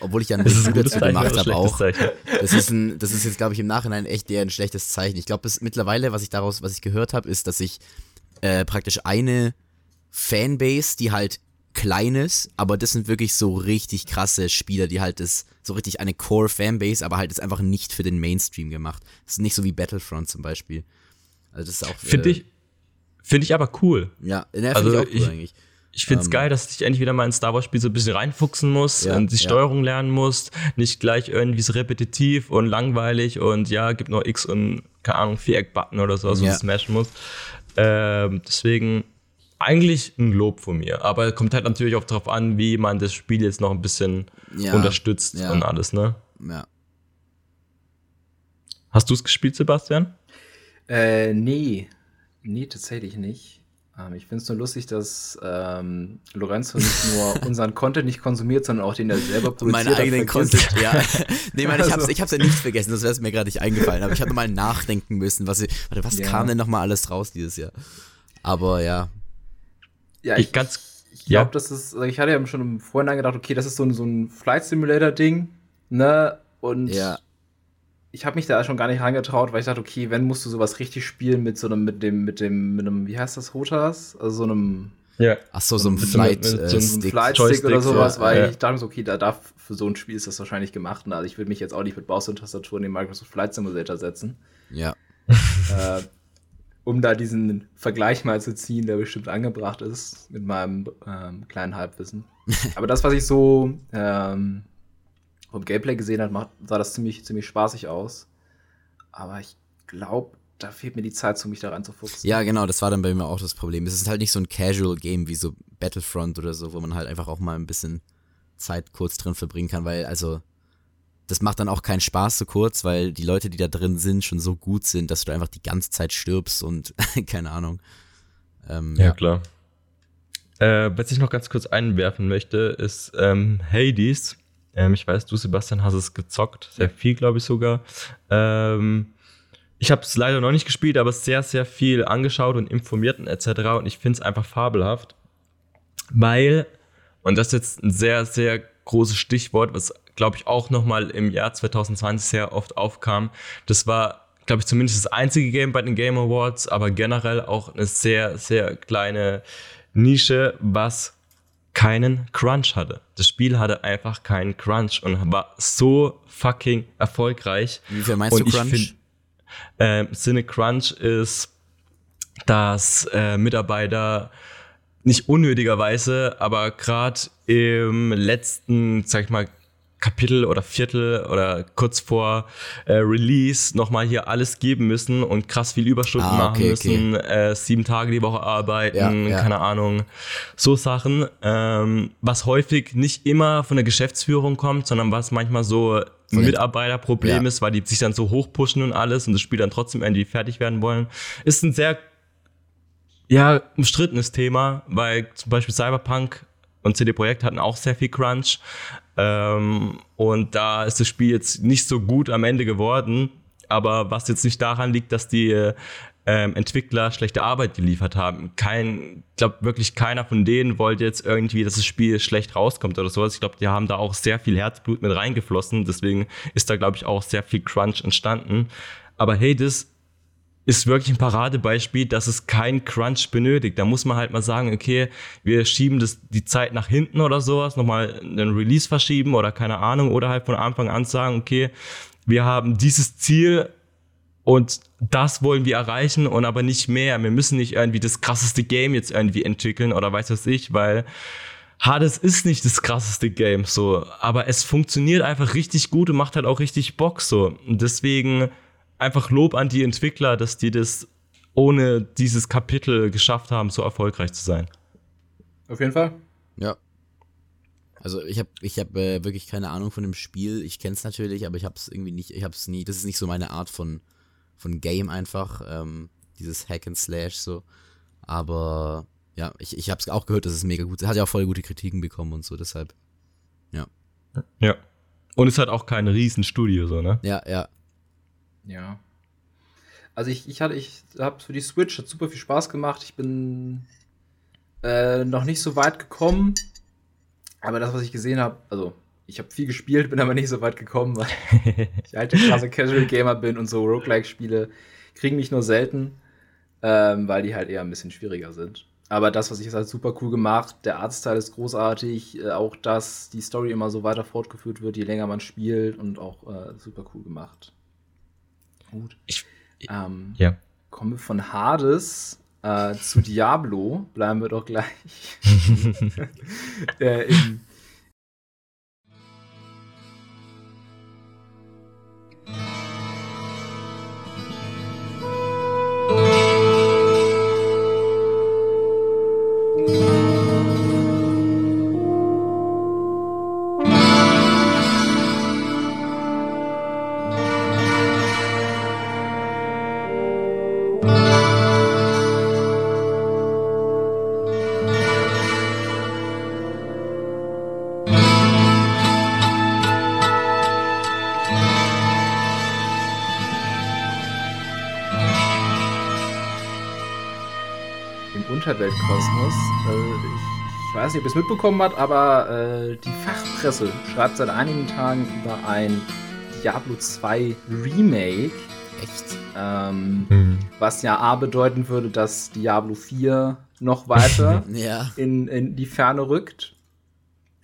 obwohl ich ja ein Review dazu gemacht habe auch. Das ist, ein, das ist jetzt, glaube ich, im Nachhinein echt eher ein schlechtes Zeichen. Ich glaube, mittlerweile, was ich daraus, was ich gehört habe, ist, dass ich äh, praktisch eine Fanbase, die halt klein ist, aber das sind wirklich so richtig krasse Spieler, die halt das so richtig eine Core-Fanbase, aber halt ist einfach nicht für den Mainstream gemacht. Das ist nicht so wie Battlefront zum Beispiel. Also das ist auch. Finde äh, ich, finde ich aber cool. Ja, ne, also ich auch cool ich, eigentlich. Ich finde es ähm, geil, dass ich endlich wieder mal in Star Wars Spiel so ein bisschen reinfuchsen muss ja, und die Steuerung ja. lernen muss. Nicht gleich irgendwie so repetitiv und langweilig und ja, gibt noch X und keine Ahnung, Viereck-Button oder so, also ja. smashen muss. Ähm, deswegen eigentlich ein Lob von mir. Aber kommt halt natürlich auch darauf an, wie man das Spiel jetzt noch ein bisschen ja, unterstützt ja. und alles, ne? Ja. Hast du es gespielt, Sebastian? Äh, nee. Nee, tatsächlich nicht. Ähm, ich finde es nur lustig, dass ähm, Lorenzo nicht nur unseren Content nicht konsumiert, sondern auch den er selber produziert. Meine eigenen Content, ja. nee, meine, ich habe ich hab's ja nicht vergessen, das wäre mir gerade nicht eingefallen. Aber ich hatte mal nachdenken müssen, was, warte, was ja. kam denn nochmal alles raus dieses Jahr? Aber ja. Ja, ich, ich ganz. Ich glaube, ja. das ist, also ich hatte ja schon im Vorhinein gedacht, okay, das ist so ein, so ein Flight Simulator-Ding, ne? Und ja ich habe mich da schon gar nicht reingetraut, weil ich dachte, okay, wenn musst du sowas richtig spielen mit so einem, mit dem, mit dem, mit einem, wie heißt das, Rotas? Also so einem. Ja. Ach so, so, ein Flight, so, so ein Flight Stick oder sowas, ja, weil ja. ich dachte so, okay, da darf für so ein Spiel ist das wahrscheinlich gemacht. Ne? Also ich würde mich jetzt auch nicht mit Maus und Tastatur in den Microsoft Flight Simulator setzen. Ja. äh, um da diesen Vergleich mal zu ziehen, der bestimmt angebracht ist mit meinem ähm, kleinen Halbwissen. Aber das, was ich so ähm, vom Gameplay gesehen hat, macht, sah das ziemlich, ziemlich spaßig aus. Aber ich glaube, da fehlt mir die Zeit, um mich da reinzufuchsen. Ja, genau, das war dann bei mir auch das Problem. Es ist halt nicht so ein Casual-Game wie so Battlefront oder so, wo man halt einfach auch mal ein bisschen Zeit kurz drin verbringen kann, weil also das macht dann auch keinen Spaß so kurz, weil die Leute, die da drin sind, schon so gut sind, dass du einfach die ganze Zeit stirbst und keine Ahnung. Ähm, ja, ja, klar. Äh, was ich noch ganz kurz einwerfen möchte, ist ähm, Hades. Ähm, ich weiß, du, Sebastian, hast es gezockt. Sehr viel, glaube ich sogar. Ähm, ich habe es leider noch nicht gespielt, aber sehr, sehr viel angeschaut und informiert und etc. Und ich finde es einfach fabelhaft, weil, und das ist jetzt ein sehr, sehr großes Stichwort, was, glaube ich, auch nochmal im Jahr 2020 sehr oft aufkam. Das war, glaube ich, zumindest das einzige Game bei den Game Awards, aber generell auch eine sehr, sehr kleine Nische, was keinen Crunch hatte. Das Spiel hatte einfach keinen Crunch und war so fucking erfolgreich. Wie viel meinst und du Crunch? Find, äh, Sinne Crunch ist, dass äh, Mitarbeiter nicht unnötigerweise, aber gerade im letzten, sag ich mal, Kapitel oder Viertel oder kurz vor äh, Release nochmal hier alles geben müssen und krass viel Überstunden ah, okay, machen müssen, okay. äh, sieben Tage die Woche arbeiten, ja, ja. keine Ahnung, so Sachen, ähm, was häufig nicht immer von der Geschäftsführung kommt, sondern was manchmal so ein Mitarbeiterproblem ja. ist, weil die sich dann so hochpushen und alles und das Spiel dann trotzdem irgendwie fertig werden wollen, ist ein sehr ja, umstrittenes Thema, weil zum Beispiel Cyberpunk und CD Projekt hatten auch sehr viel Crunch. Ähm, und da ist das Spiel jetzt nicht so gut am Ende geworden. Aber was jetzt nicht daran liegt, dass die ähm, Entwickler schlechte Arbeit geliefert haben. Kein, ich glaube wirklich keiner von denen wollte jetzt irgendwie, dass das Spiel schlecht rauskommt oder sowas. Ich glaube, die haben da auch sehr viel Herzblut mit reingeflossen. Deswegen ist da, glaube ich, auch sehr viel Crunch entstanden. Aber hey, das ist wirklich ein Paradebeispiel, dass es kein Crunch benötigt. Da muss man halt mal sagen, okay, wir schieben das, die Zeit nach hinten oder sowas, nochmal einen Release verschieben oder keine Ahnung, oder halt von Anfang an sagen, okay, wir haben dieses Ziel und das wollen wir erreichen und aber nicht mehr. Wir müssen nicht irgendwie das krasseste Game jetzt irgendwie entwickeln oder weiß was ich, weil Hades ist nicht das krasseste Game so, aber es funktioniert einfach richtig gut und macht halt auch richtig Bock so. Und deswegen einfach Lob an die Entwickler, dass die das ohne dieses Kapitel geschafft haben, so erfolgreich zu sein. Auf jeden Fall. Ja. Also ich habe ich hab, äh, wirklich keine Ahnung von dem Spiel. Ich kenne es natürlich, aber ich habe es irgendwie nicht, ich habe es nie, das ist nicht so meine Art von, von Game einfach, ähm, dieses Hack and Slash so. Aber ja, ich, ich habe es auch gehört, dass es mega gut ist. Hat ja auch voll gute Kritiken bekommen und so, deshalb. Ja. Ja. Und es hat auch kein Riesenstudio, so, ne? Ja, ja. Ja. Also ich, ich hatte, ich habe für die Switch hat super viel Spaß gemacht. Ich bin äh, noch nicht so weit gekommen, aber das, was ich gesehen habe, also ich habe viel gespielt, bin aber nicht so weit gekommen, weil ich halt der krasse Casual Gamer bin und so Roguelike-Spiele kriegen mich nur selten, ähm, weil die halt eher ein bisschen schwieriger sind. Aber das, was ich jetzt halt super cool gemacht, der Artstyle ist großartig, äh, auch dass die Story immer so weiter fortgeführt wird, je länger man spielt und auch äh, super cool gemacht gut. Ich, ähm, ja. Kommen wir von Hades äh, zu Diablo, bleiben wir doch gleich äh, im, Unterweltkosmos. Äh, ich, ich, weiß nicht, ob ihr es mitbekommen habt, aber äh, die Fachpresse schreibt seit einigen Tagen über ein Diablo 2 Remake. Echt? Ähm, mhm. Was ja A bedeuten würde, dass Diablo 4 noch weiter ja. in, in die Ferne rückt.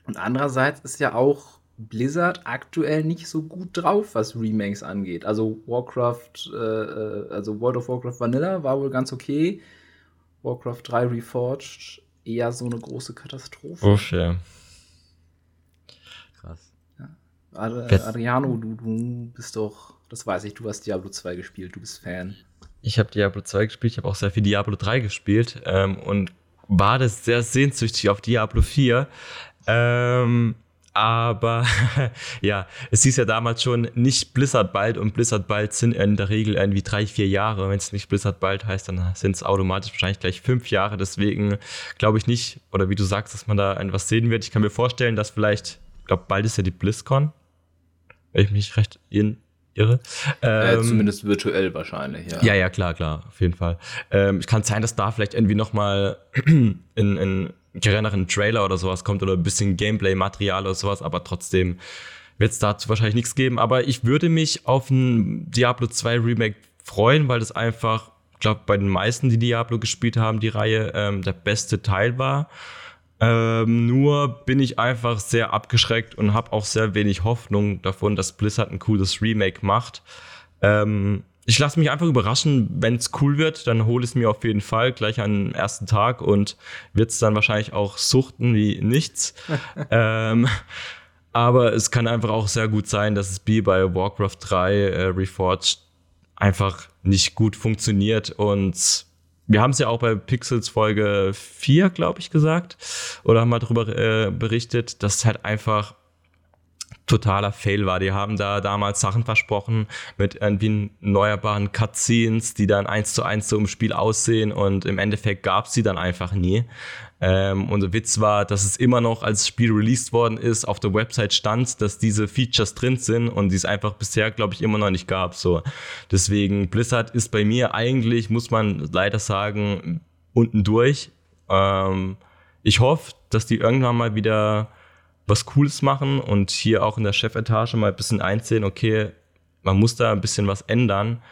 Und andererseits ist ja auch Blizzard aktuell nicht so gut drauf, was Remakes angeht. Also Warcraft, äh, äh, also World of Warcraft Vanilla war wohl ganz okay. Warcraft 3 Reforged eher so eine große Katastrophe. Uff, ja. Krass. Ja. Ad Adriano, du, du bist doch, das weiß ich, du hast Diablo 2 gespielt, du bist Fan. Ich habe Diablo 2 gespielt, ich habe auch sehr viel Diablo 3 gespielt ähm, und war das sehr sehnsüchtig auf Diablo 4. Ähm, aber ja, es hieß ja damals schon nicht Blizzard bald und Blizzard bald sind in der Regel irgendwie drei, vier Jahre. Wenn es nicht Blizzard bald heißt, dann sind es automatisch wahrscheinlich gleich fünf Jahre. Deswegen glaube ich nicht, oder wie du sagst, dass man da etwas sehen wird. Ich kann mir vorstellen, dass vielleicht, ich glaube, bald ist ja die BlizzCon, wenn ich mich recht irre. Äh, ähm, zumindest virtuell wahrscheinlich, ja. Ja, ja, klar, klar, auf jeden Fall. Ähm, es kann sein, dass da vielleicht irgendwie nochmal in, in geringeren Trailer oder sowas kommt oder ein bisschen Gameplay-Material oder sowas, aber trotzdem wird es dazu wahrscheinlich nichts geben. Aber ich würde mich auf ein Diablo 2 Remake freuen, weil das einfach, ich glaube, bei den meisten, die Diablo gespielt haben, die Reihe, ähm, der beste Teil war. Ähm, nur bin ich einfach sehr abgeschreckt und habe auch sehr wenig Hoffnung davon, dass Blizzard ein cooles Remake macht. Ähm, ich lasse mich einfach überraschen. Wenn es cool wird, dann hole es mir auf jeden Fall gleich am ersten Tag und wird es dann wahrscheinlich auch suchten wie nichts. ähm, aber es kann einfach auch sehr gut sein, dass es wie bei Warcraft 3 äh, Reforged einfach nicht gut funktioniert und wir haben es ja auch bei Pixels Folge 4, glaube ich, gesagt, oder haben mal darüber äh, berichtet, dass es halt einfach totaler Fail war. Die haben da damals Sachen versprochen mit irgendwie erneuerbaren Cutscenes, die dann eins zu eins so im Spiel aussehen und im Endeffekt gab es sie dann einfach nie. Ähm, und der Witz war, dass es immer noch, als Spiel released worden ist, auf der Website stand, dass diese Features drin sind und die es einfach bisher, glaube ich, immer noch nicht gab. So. Deswegen, Blizzard ist bei mir eigentlich, muss man leider sagen, unten durch. Ähm, ich hoffe, dass die irgendwann mal wieder was Cooles machen und hier auch in der Chefetage mal ein bisschen einsehen, okay, man muss da ein bisschen was ändern.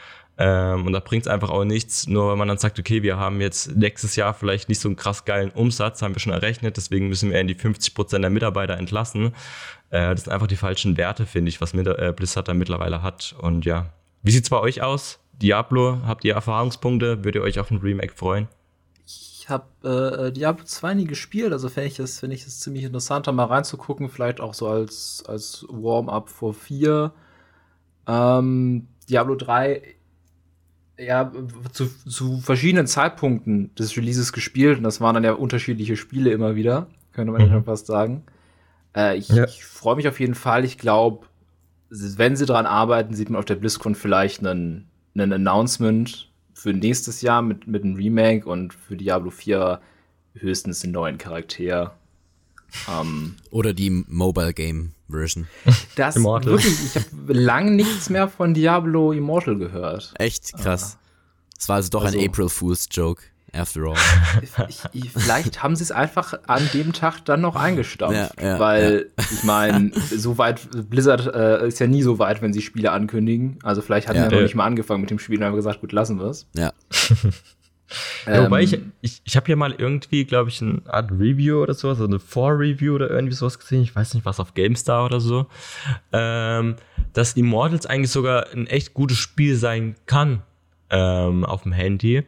Ähm, und da bringt es einfach auch nichts, nur weil man dann sagt, okay, wir haben jetzt nächstes Jahr vielleicht nicht so einen krass geilen Umsatz, haben wir schon errechnet, deswegen müssen wir in die 50 Prozent der Mitarbeiter entlassen. Äh, das sind einfach die falschen Werte, finde ich, was äh, Blizzard da mittlerweile hat. Und ja, wie sieht es bei euch aus? Diablo, habt ihr Erfahrungspunkte? Würdet ihr euch auf ein Remake freuen? Ich habe äh, Diablo 2 nie gespielt, also fände ich es find ich das ziemlich interessant, da mal reinzugucken, vielleicht auch so als, als Warm-up vor 4. Ähm, Diablo 3, ja, zu, zu verschiedenen Zeitpunkten des Releases gespielt und das waren dann ja unterschiedliche Spiele immer wieder, könnte man mhm. schon fast sagen. Äh, ich, ja. ich freue mich auf jeden Fall. Ich glaube, wenn sie daran arbeiten, sieht man auf der BlizzCon vielleicht einen, einen Announcement für nächstes Jahr mit, mit einem Remake und für Diablo 4 höchstens den neuen Charakter. Ähm, Oder die Mobile Game Version. Das Immortal. wirklich, ich habe lange nichts mehr von Diablo Immortal gehört. Echt krass. Es war also doch also, ein April Fool's Joke after all. Ich, ich, vielleicht haben sie es einfach an dem Tag dann noch eingestampft, ja, ja, weil ja. ich meine, so weit, Blizzard äh, ist ja nie so weit, wenn sie Spiele ankündigen. Also vielleicht hatten ja. wir noch nicht mal angefangen mit dem Spiel und haben gesagt, gut, lassen wir es. Ja. Ja, wobei ich, ähm, ich, ich habe hier mal irgendwie, glaube ich, eine Art Review oder sowas, also eine Vor-Review oder irgendwie sowas gesehen, ich weiß nicht, was auf GameStar oder so, ähm, dass Immortals eigentlich sogar ein echt gutes Spiel sein kann ähm, auf dem Handy.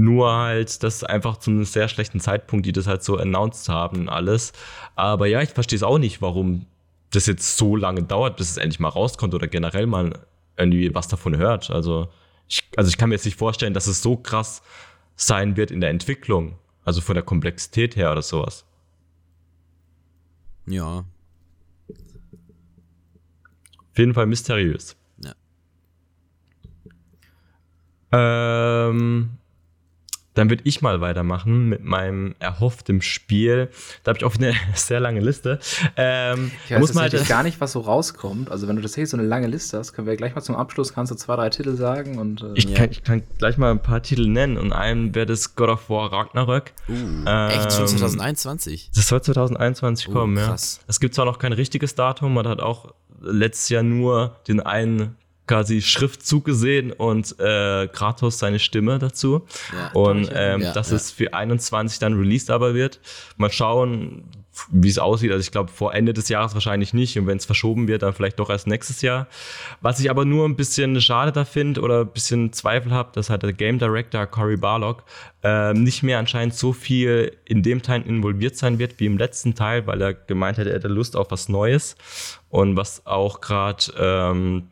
Nur halt, dass einfach zu einem sehr schlechten Zeitpunkt, die das halt so announced haben und alles. Aber ja, ich verstehe es auch nicht, warum das jetzt so lange dauert, bis es endlich mal rauskommt oder generell mal irgendwie was davon hört. Also ich, also ich kann mir jetzt nicht vorstellen, dass es so krass sein wird in der Entwicklung. Also von der Komplexität her oder sowas. Ja. Auf jeden Fall mysteriös. Ja. Ähm, dann würde ich mal weitermachen mit meinem erhofften Spiel. Da habe ich auch eine sehr lange Liste. Ähm, ich weiß muss mal halt gar nicht, was so rauskommt. Also wenn du tatsächlich so eine lange Liste hast, können wir gleich mal zum Abschluss, kannst du zwei, drei Titel sagen. Und, äh, ich, ja. kann, ich, kann, gleich mal ein paar Titel nennen und einen wäre das God of War Ragnarök. Uh, ähm, echt schon 2021? Das soll 2021 uh, kommen, krass. ja. Es gibt zwar noch kein richtiges Datum, man hat auch letztes Jahr nur den einen quasi Schriftzug gesehen und äh, Kratos seine Stimme dazu. Ja, und ähm, ja, dass ja. es für 21 dann released aber wird. Mal schauen, wie es aussieht. Also ich glaube, vor Ende des Jahres wahrscheinlich nicht. Und wenn es verschoben wird, dann vielleicht doch erst nächstes Jahr. Was ich aber nur ein bisschen schade da finde oder ein bisschen Zweifel habe, dass halt der Game Director Cory Barlog äh, nicht mehr anscheinend so viel in dem Teil involviert sein wird wie im letzten Teil, weil er gemeint hat, er hätte Lust auf was Neues. Und was auch gerade ähm,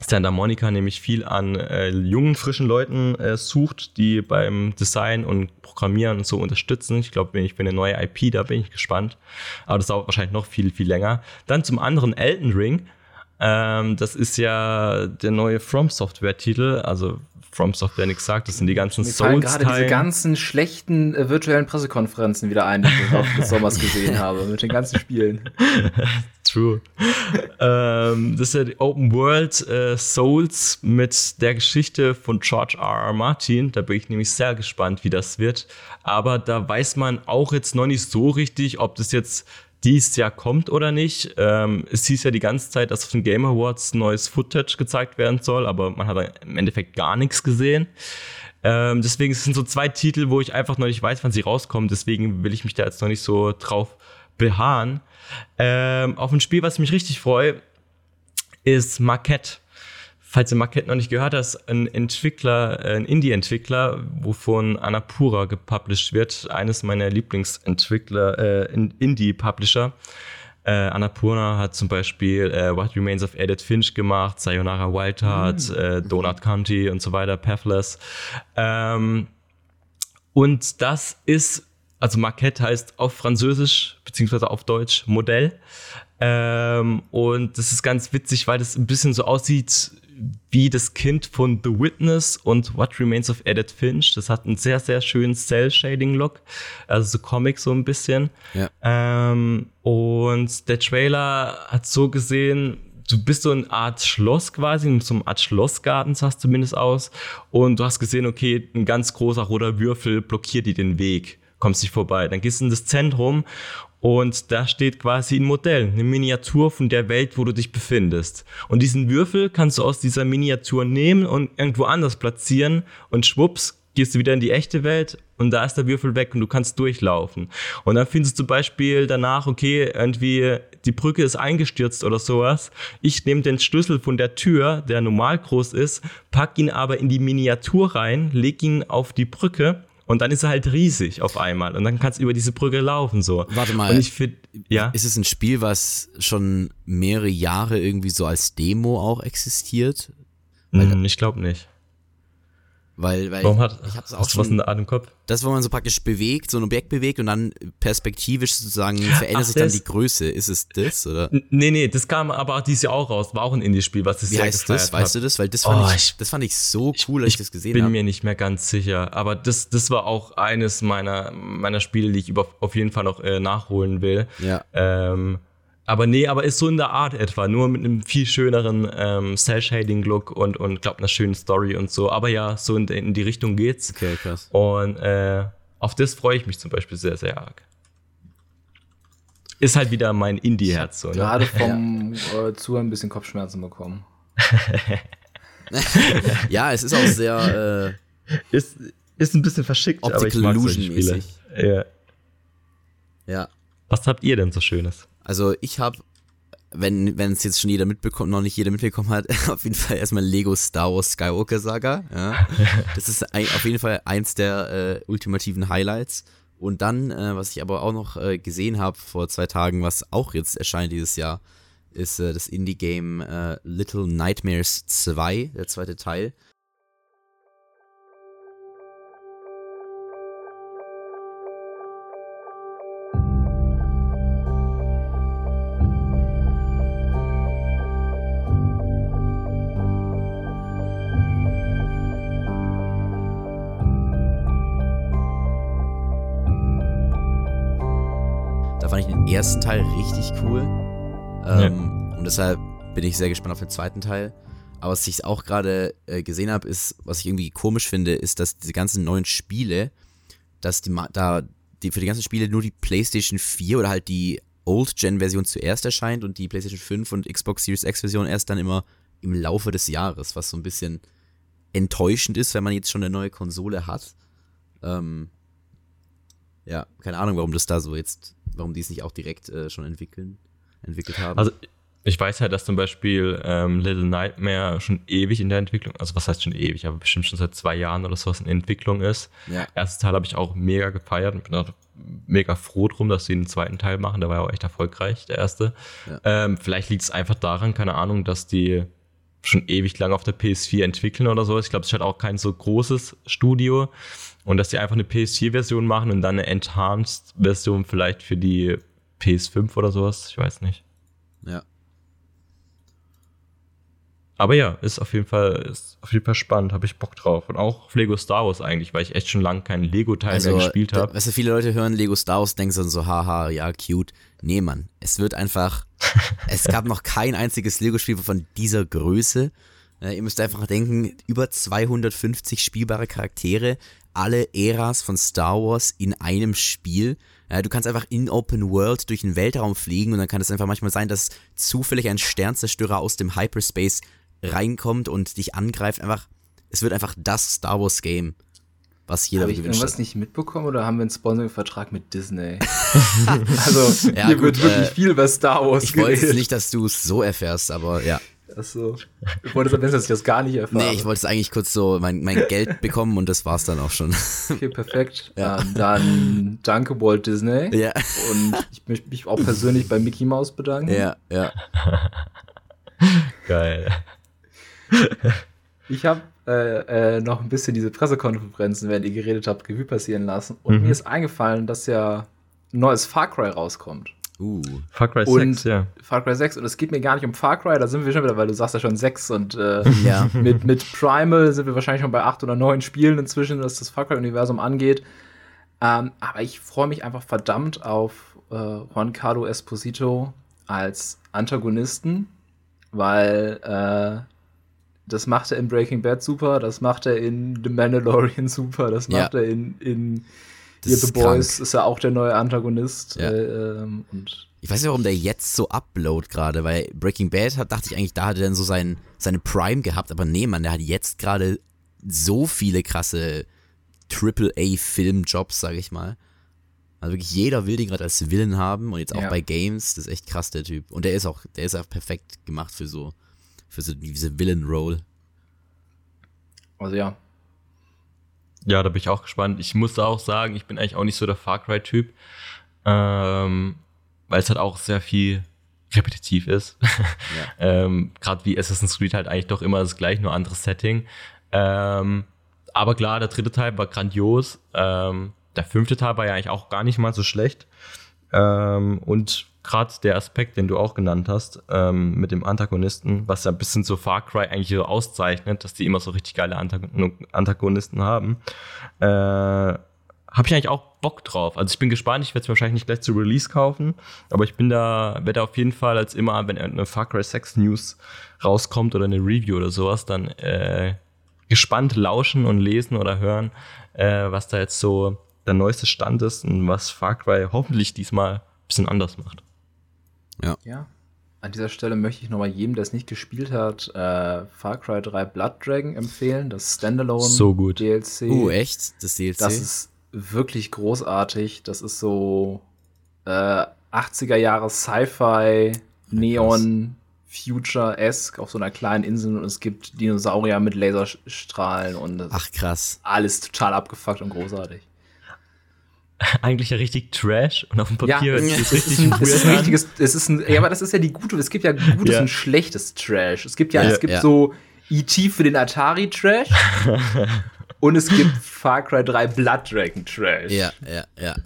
Santa Monica nämlich viel an äh, jungen, frischen Leuten äh, sucht, die beim Design und Programmieren und so unterstützen. Ich glaube, ich für eine neue IP, da bin ich gespannt. Aber das dauert wahrscheinlich noch viel, viel länger. Dann zum anderen Elden Ring. Ähm, das ist ja der neue From Software-Titel. Also From Software nichts sagt, das sind die ganzen Mir Souls. gerade diese ganzen schlechten äh, virtuellen Pressekonferenzen wieder ein, die ich des Sommers gesehen habe, mit den ganzen Spielen. True. ähm, das ist ja die Open World äh, Souls mit der Geschichte von George R. R. Martin. Da bin ich nämlich sehr gespannt, wie das wird. Aber da weiß man auch jetzt noch nicht so richtig, ob das jetzt dieses Jahr kommt oder nicht. Ähm, es hieß ja die ganze Zeit, dass auf den Game Awards neues Footage gezeigt werden soll, aber man hat im Endeffekt gar nichts gesehen. Ähm, deswegen sind so zwei Titel, wo ich einfach noch nicht weiß, wann sie rauskommen. Deswegen will ich mich da jetzt noch nicht so drauf beharren. Ähm, auf ein Spiel, was ich mich richtig freue, ist Marquette. Falls ihr Marquette noch nicht gehört habt, ein Entwickler, ein Indie-Entwickler, wovon Annapura gepublished wird. Eines meiner Lieblingsentwickler, äh, Indie-Publisher. Äh, Annapurna hat zum Beispiel äh, What Remains of Edith Finch gemacht, Sayonara Wildheart, mhm. äh, Donut County und so weiter, Pathless. Ähm, und das ist also Maquette heißt auf Französisch beziehungsweise auf Deutsch Modell. Ähm, und das ist ganz witzig, weil das ein bisschen so aussieht wie das Kind von The Witness und What Remains of Edith Finch. Das hat einen sehr, sehr schönen Cell-Shading-Look, also so Comic so ein bisschen. Ja. Ähm, und der Trailer hat so gesehen, du bist so eine Art Schloss quasi, so eine Art Schlossgarten sah es zumindest aus. Und du hast gesehen, okay, ein ganz großer roter Würfel blockiert dir den Weg kommst nicht vorbei. Dann gehst du in das Zentrum und da steht quasi ein Modell, eine Miniatur von der Welt, wo du dich befindest. Und diesen Würfel kannst du aus dieser Miniatur nehmen und irgendwo anders platzieren und schwupps, gehst du wieder in die echte Welt und da ist der Würfel weg und du kannst durchlaufen. Und dann findest du zum Beispiel danach, okay, irgendwie die Brücke ist eingestürzt oder sowas. Ich nehme den Schlüssel von der Tür, der normal groß ist, pack ihn aber in die Miniatur rein, leg ihn auf die Brücke und dann ist er halt riesig auf einmal. Und dann kannst du über diese Brücke laufen, so. Warte mal. Und ich find, ja. Ist es ein Spiel, was schon mehrere Jahre irgendwie so als Demo auch existiert? Hm, ich glaube nicht. Weil, weil Warum hat, ich hab's auch hast schon, was in der Art im Kopf? Das, wo man so praktisch bewegt, so ein Objekt bewegt und dann perspektivisch sozusagen verändert Ach, sich dann die Größe. Ist es das, oder? Nee, nee, das kam aber dieses Jahr auch raus. War auch ein Indie-Spiel, was das Wie heißt das? Weißt du das? Weil das fand, oh, ich, das fand ich so cool, als ich, ich das gesehen habe. Ich bin mir nicht mehr ganz sicher. Aber das, das war auch eines meiner, meiner Spiele, die ich über, auf jeden Fall noch äh, nachholen will. Ja. Ähm, aber nee, aber ist so in der Art etwa, nur mit einem viel schöneren ähm, Cell-Shading-Look und, und glaube einer schönen Story und so. Aber ja, so in, in die Richtung geht's. Okay, krass. Und äh, auf das freue ich mich zum Beispiel sehr, sehr arg. Ist halt wieder mein Indie-Herz. So, ne? Gerade vom ja. äh, Zuhören ein bisschen Kopfschmerzen bekommen. ja, es ist auch sehr. Äh, ist, ist ein bisschen verschickt, aber ich mag solche Spiele. Ja. ja. Was habt ihr denn so Schönes? Also ich habe, wenn wenn es jetzt schon jeder mitbekommt, noch nicht jeder mitbekommen hat, auf jeden Fall erstmal Lego Star Wars Skywalker Saga. Ja. Das ist ein, auf jeden Fall eins der äh, ultimativen Highlights. Und dann, äh, was ich aber auch noch äh, gesehen habe vor zwei Tagen, was auch jetzt erscheint dieses Jahr, ist äh, das Indie-Game äh, Little Nightmares 2, der zweite Teil. Ersten Teil richtig cool. Ähm, ja. Und deshalb bin ich sehr gespannt auf den zweiten Teil. Aber was ich auch gerade äh, gesehen habe, ist, was ich irgendwie komisch finde, ist, dass diese ganzen neuen Spiele, dass die da die, für die ganzen Spiele nur die PlayStation 4 oder halt die Old-Gen-Version zuerst erscheint und die PlayStation 5 und Xbox Series X-Version erst dann immer im Laufe des Jahres, was so ein bisschen enttäuschend ist, wenn man jetzt schon eine neue Konsole hat. Ähm, ja, keine Ahnung, warum das da so jetzt, warum die es nicht auch direkt äh, schon entwickeln, entwickelt haben. Also ich weiß halt, dass zum Beispiel ähm, Little Nightmare schon ewig in der Entwicklung, also was heißt schon ewig, aber bestimmt schon seit zwei Jahren oder sowas in Entwicklung ist. Ja. Ersten Teil habe ich auch mega gefeiert und bin auch mega froh drum, dass sie den zweiten Teil machen. Der war ja auch echt erfolgreich, der erste. Ja. Ähm, vielleicht liegt es einfach daran, keine Ahnung, dass die schon ewig lang auf der PS4 entwickeln oder sowas. Ich glaube, es ist halt auch kein so großes Studio. Und dass die einfach eine PS4-Version machen und dann eine Enhanced-Version vielleicht für die PS5 oder sowas. Ich weiß nicht. Ja. Aber ja, ist auf jeden Fall, ist auf jeden Fall spannend, habe ich Bock drauf. Und auch auf Lego Star Wars eigentlich, weil ich echt schon lange keinen Lego-Teil also, mehr gespielt habe. Weißt du, viele Leute hören Lego Star Wars, denken so, haha, ja, cute. Nee, Mann, es wird einfach, es gab noch kein einziges Lego-Spiel von dieser Größe. Ja, ihr müsst einfach denken, über 250 spielbare Charaktere, alle Äras von Star Wars in einem Spiel. Ja, du kannst einfach in Open World durch den Weltraum fliegen und dann kann es einfach manchmal sein, dass zufällig ein Sternzerstörer aus dem Hyperspace reinkommt und dich angreift, einfach, es wird einfach das Star Wars Game, was jeder Habe ich irgendwas hat. nicht mitbekommen oder haben wir einen Sponsoring-Vertrag mit Disney? also, ja, hier gut, wird wirklich äh, viel über Star Wars Ich wollte nicht, dass du es so erfährst, aber ja. Achso. Ich wollte am besten, dass ich das gar nicht erfahre. Nee, ich wollte es eigentlich kurz so mein, mein Geld bekommen und das war's dann auch schon. Okay, perfekt. Ja. Ähm, dann danke Walt Disney. Ja. Und ich möchte mich auch persönlich bei Mickey Mouse bedanken. Ja, ja. Geil. ich habe äh, äh, noch ein bisschen diese Pressekonferenzen, während ihr geredet habt, Revue passieren lassen. Und mhm. mir ist eingefallen, dass ja ein neues Far Cry rauskommt. Uh. Far Cry 6, ja. Far Cry 6. Und es geht mir gar nicht um Far Cry, da sind wir schon wieder, weil du sagst ja schon 6 und äh, ja. mit, mit Primal sind wir wahrscheinlich schon bei 8 oder 9 Spielen inzwischen, was das Far Cry-Universum angeht. Ähm, aber ich freue mich einfach verdammt auf äh, Juan Carlo Esposito als Antagonisten weil äh, das macht er in Breaking Bad super, das macht er in The Mandalorian super, das macht ja. er in, in das The Boys, ist ja auch der neue Antagonist. Ja. Äh, ähm, und ich weiß nicht, warum der jetzt so upload gerade, weil Breaking Bad hat, dachte ich eigentlich, da hat er dann so sein, seine Prime gehabt, aber nee, man, der hat jetzt gerade so viele krasse Triple-A-Filmjobs, sag ich mal. Also wirklich jeder will den gerade als Villain haben und jetzt auch ja. bei Games, das ist echt krass, der Typ. Und der ist auch, der ist auch perfekt gemacht für so, für so diese Villain-Roll. Also ja. Ja, da bin ich auch gespannt. Ich muss auch sagen, ich bin eigentlich auch nicht so der Far Cry-Typ, ähm, weil es halt auch sehr viel repetitiv ist. Ja. ähm, Gerade wie Assassin's Creed halt eigentlich doch immer das gleiche, nur anderes Setting. Ähm, aber klar, der dritte Teil war grandios. Ähm, der fünfte Teil war ja eigentlich auch gar nicht mal so schlecht. Ähm, und gerade der Aspekt, den du auch genannt hast, ähm, mit dem Antagonisten, was ja ein bisschen so Far Cry eigentlich so auszeichnet, dass die immer so richtig geile Antagonisten haben, äh, habe ich eigentlich auch Bock drauf. Also ich bin gespannt, ich werde es wahrscheinlich nicht gleich zu Release kaufen, aber ich bin da, werde auf jeden Fall als immer, wenn eine Far Cry 6 News rauskommt oder eine Review oder sowas, dann äh, gespannt lauschen und lesen oder hören, äh, was da jetzt so der neueste Stand ist und was Far Cry hoffentlich diesmal ein bisschen anders macht. Ja. Ja. An dieser Stelle möchte ich nochmal jedem, der es nicht gespielt hat, äh, Far Cry 3 Blood Dragon empfehlen. Das Standalone so gut. DLC. Oh, echt? Das DLC? Das ist wirklich großartig. Das ist so äh, 80er Jahre Sci-Fi, Neon, Future-esque auf so einer kleinen Insel und es gibt Dinosaurier mit Laserstrahlen und Ach krass. Alles total abgefuckt und großartig. eigentlich ja richtig Trash und auf dem Papier ja, ist es richtig ist ein, es ist ein richtiges, es ist ein, ja, aber das ist ja die gute, es gibt ja gutes ja. und schlechtes Trash. Es gibt ja, ja es gibt so E.T. für den Atari Trash und es gibt Far Cry 3 Blood Dragon Trash. Ja, ja, ja.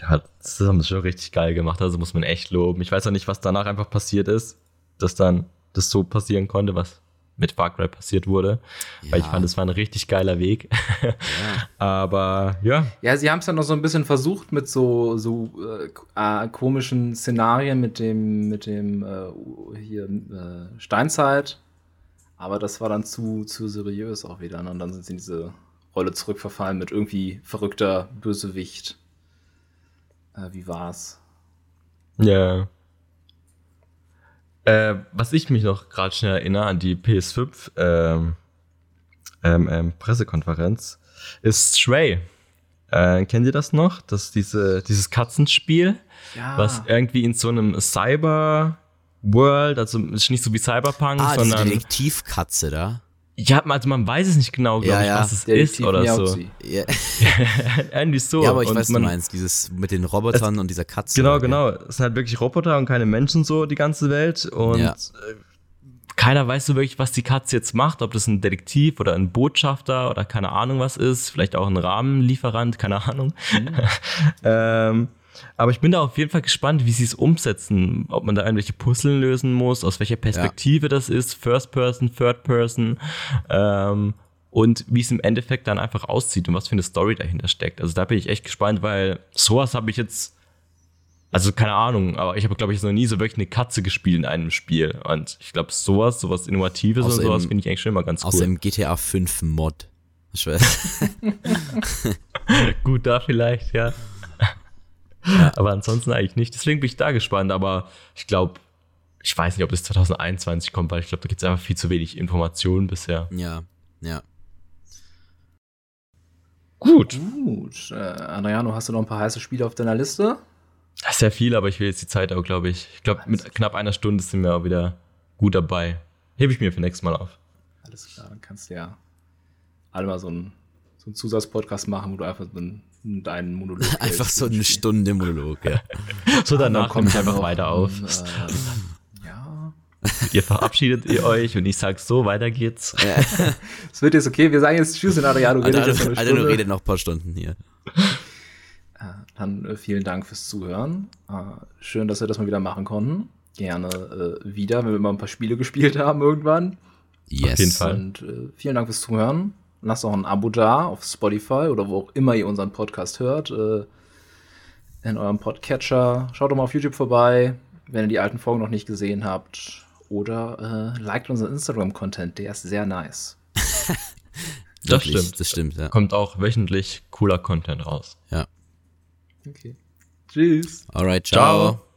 Ja, das haben sie schon richtig geil gemacht, also muss man echt loben. Ich weiß auch nicht, was danach einfach passiert ist, dass dann das so passieren konnte, was mit Far Cry passiert wurde. Ja. Weil ich fand, es war ein richtig geiler Weg. Ja. Aber ja. Ja, sie haben es dann noch so ein bisschen versucht mit so, so äh, äh, komischen Szenarien mit dem, mit dem äh, hier äh, Steinzeit. Aber das war dann zu, zu seriös auch wieder. Ne? Und dann sind sie in diese Rolle zurückverfallen mit irgendwie verrückter Bösewicht. Äh, wie war's? Ja. Äh, was ich mich noch gerade schnell erinnere an die PS5 ähm, ähm, ähm, Pressekonferenz, ist Stray. Äh, kennt ihr das noch? Das diese, dieses Katzenspiel, ja. was irgendwie in so einem Cyber World, also ist nicht so wie Cyberpunk, ah, sondern. Detektivkatze da. Ja, also man weiß es nicht genau, ja, ich, was es ist oder so. Ja. Irgendwie so. Ja, aber ich und weiß, man, du meinst, dieses mit den Robotern es, und dieser Katze. Genau, genau. Es sind halt wirklich Roboter und keine Menschen so, die ganze Welt. Und ja. Äh, keiner weiß so wirklich, was die Katze jetzt macht, ob das ein Detektiv oder ein Botschafter oder keine Ahnung was ist, vielleicht auch ein Rahmenlieferant, keine Ahnung. Mhm. ähm, aber ich bin da auf jeden Fall gespannt, wie sie es umsetzen. Ob man da irgendwelche Puzzle lösen muss, aus welcher Perspektive ja. das ist, First Person, Third Person. Ähm, und wie es im Endeffekt dann einfach aussieht und was für eine Story dahinter steckt. Also da bin ich echt gespannt, weil sowas habe ich jetzt, also keine Ahnung, aber ich habe, glaube ich, noch nie so wirklich eine Katze gespielt in einem Spiel. Und ich glaube, sowas, sowas Innovatives und sowas finde ich eigentlich schon immer ganz cool. Aus dem GTA 5 Mod. Gut, da vielleicht, ja. Ja. Aber ansonsten eigentlich nicht. Deswegen bin ich da gespannt. Aber ich glaube, ich weiß nicht, ob das 2021 kommt, weil ich glaube, da gibt es einfach viel zu wenig Informationen bisher. Ja, ja. Gut. Gut. Äh, Adriano, hast du noch ein paar heiße Spiele auf deiner Liste? Das ist ja viel, aber ich will jetzt die Zeit auch, glaube ich. Ich glaube, mit knapp einer Stunde sind wir auch wieder gut dabei. Hebe ich mir für nächstes Mal auf. Alles klar, dann kannst du ja alle mal so einen, so einen Zusatzpodcast machen, wo du einfach so einen deinen Monolog. einfach so eine Stunde Monolog, ja. so danach komme ich einfach weiter auf. Äh, ja. Ihr verabschiedet ihr euch und ich sag so, weiter geht's. Es wird jetzt okay, wir sagen jetzt Tschüss in Adriano. Alter, Alter, Alter, redet noch ein paar Stunden hier. Äh, dann äh, vielen Dank fürs Zuhören. Äh, schön, dass wir das mal wieder machen konnten. Gerne äh, wieder, wenn wir mal ein paar Spiele gespielt haben irgendwann. Yes. Auf jeden Fall. Und äh, vielen Dank fürs Zuhören. Lasst auch ein Abo da auf Spotify oder wo auch immer ihr unseren Podcast hört. Äh, in eurem Podcatcher. Schaut doch mal auf YouTube vorbei, wenn ihr die alten Folgen noch nicht gesehen habt. Oder äh, liked unseren Instagram-Content, der ist sehr nice. das stimmt. Das stimmt, ja. Kommt auch wöchentlich cooler Content raus. Ja. Okay. Tschüss. Alright, ciao. ciao.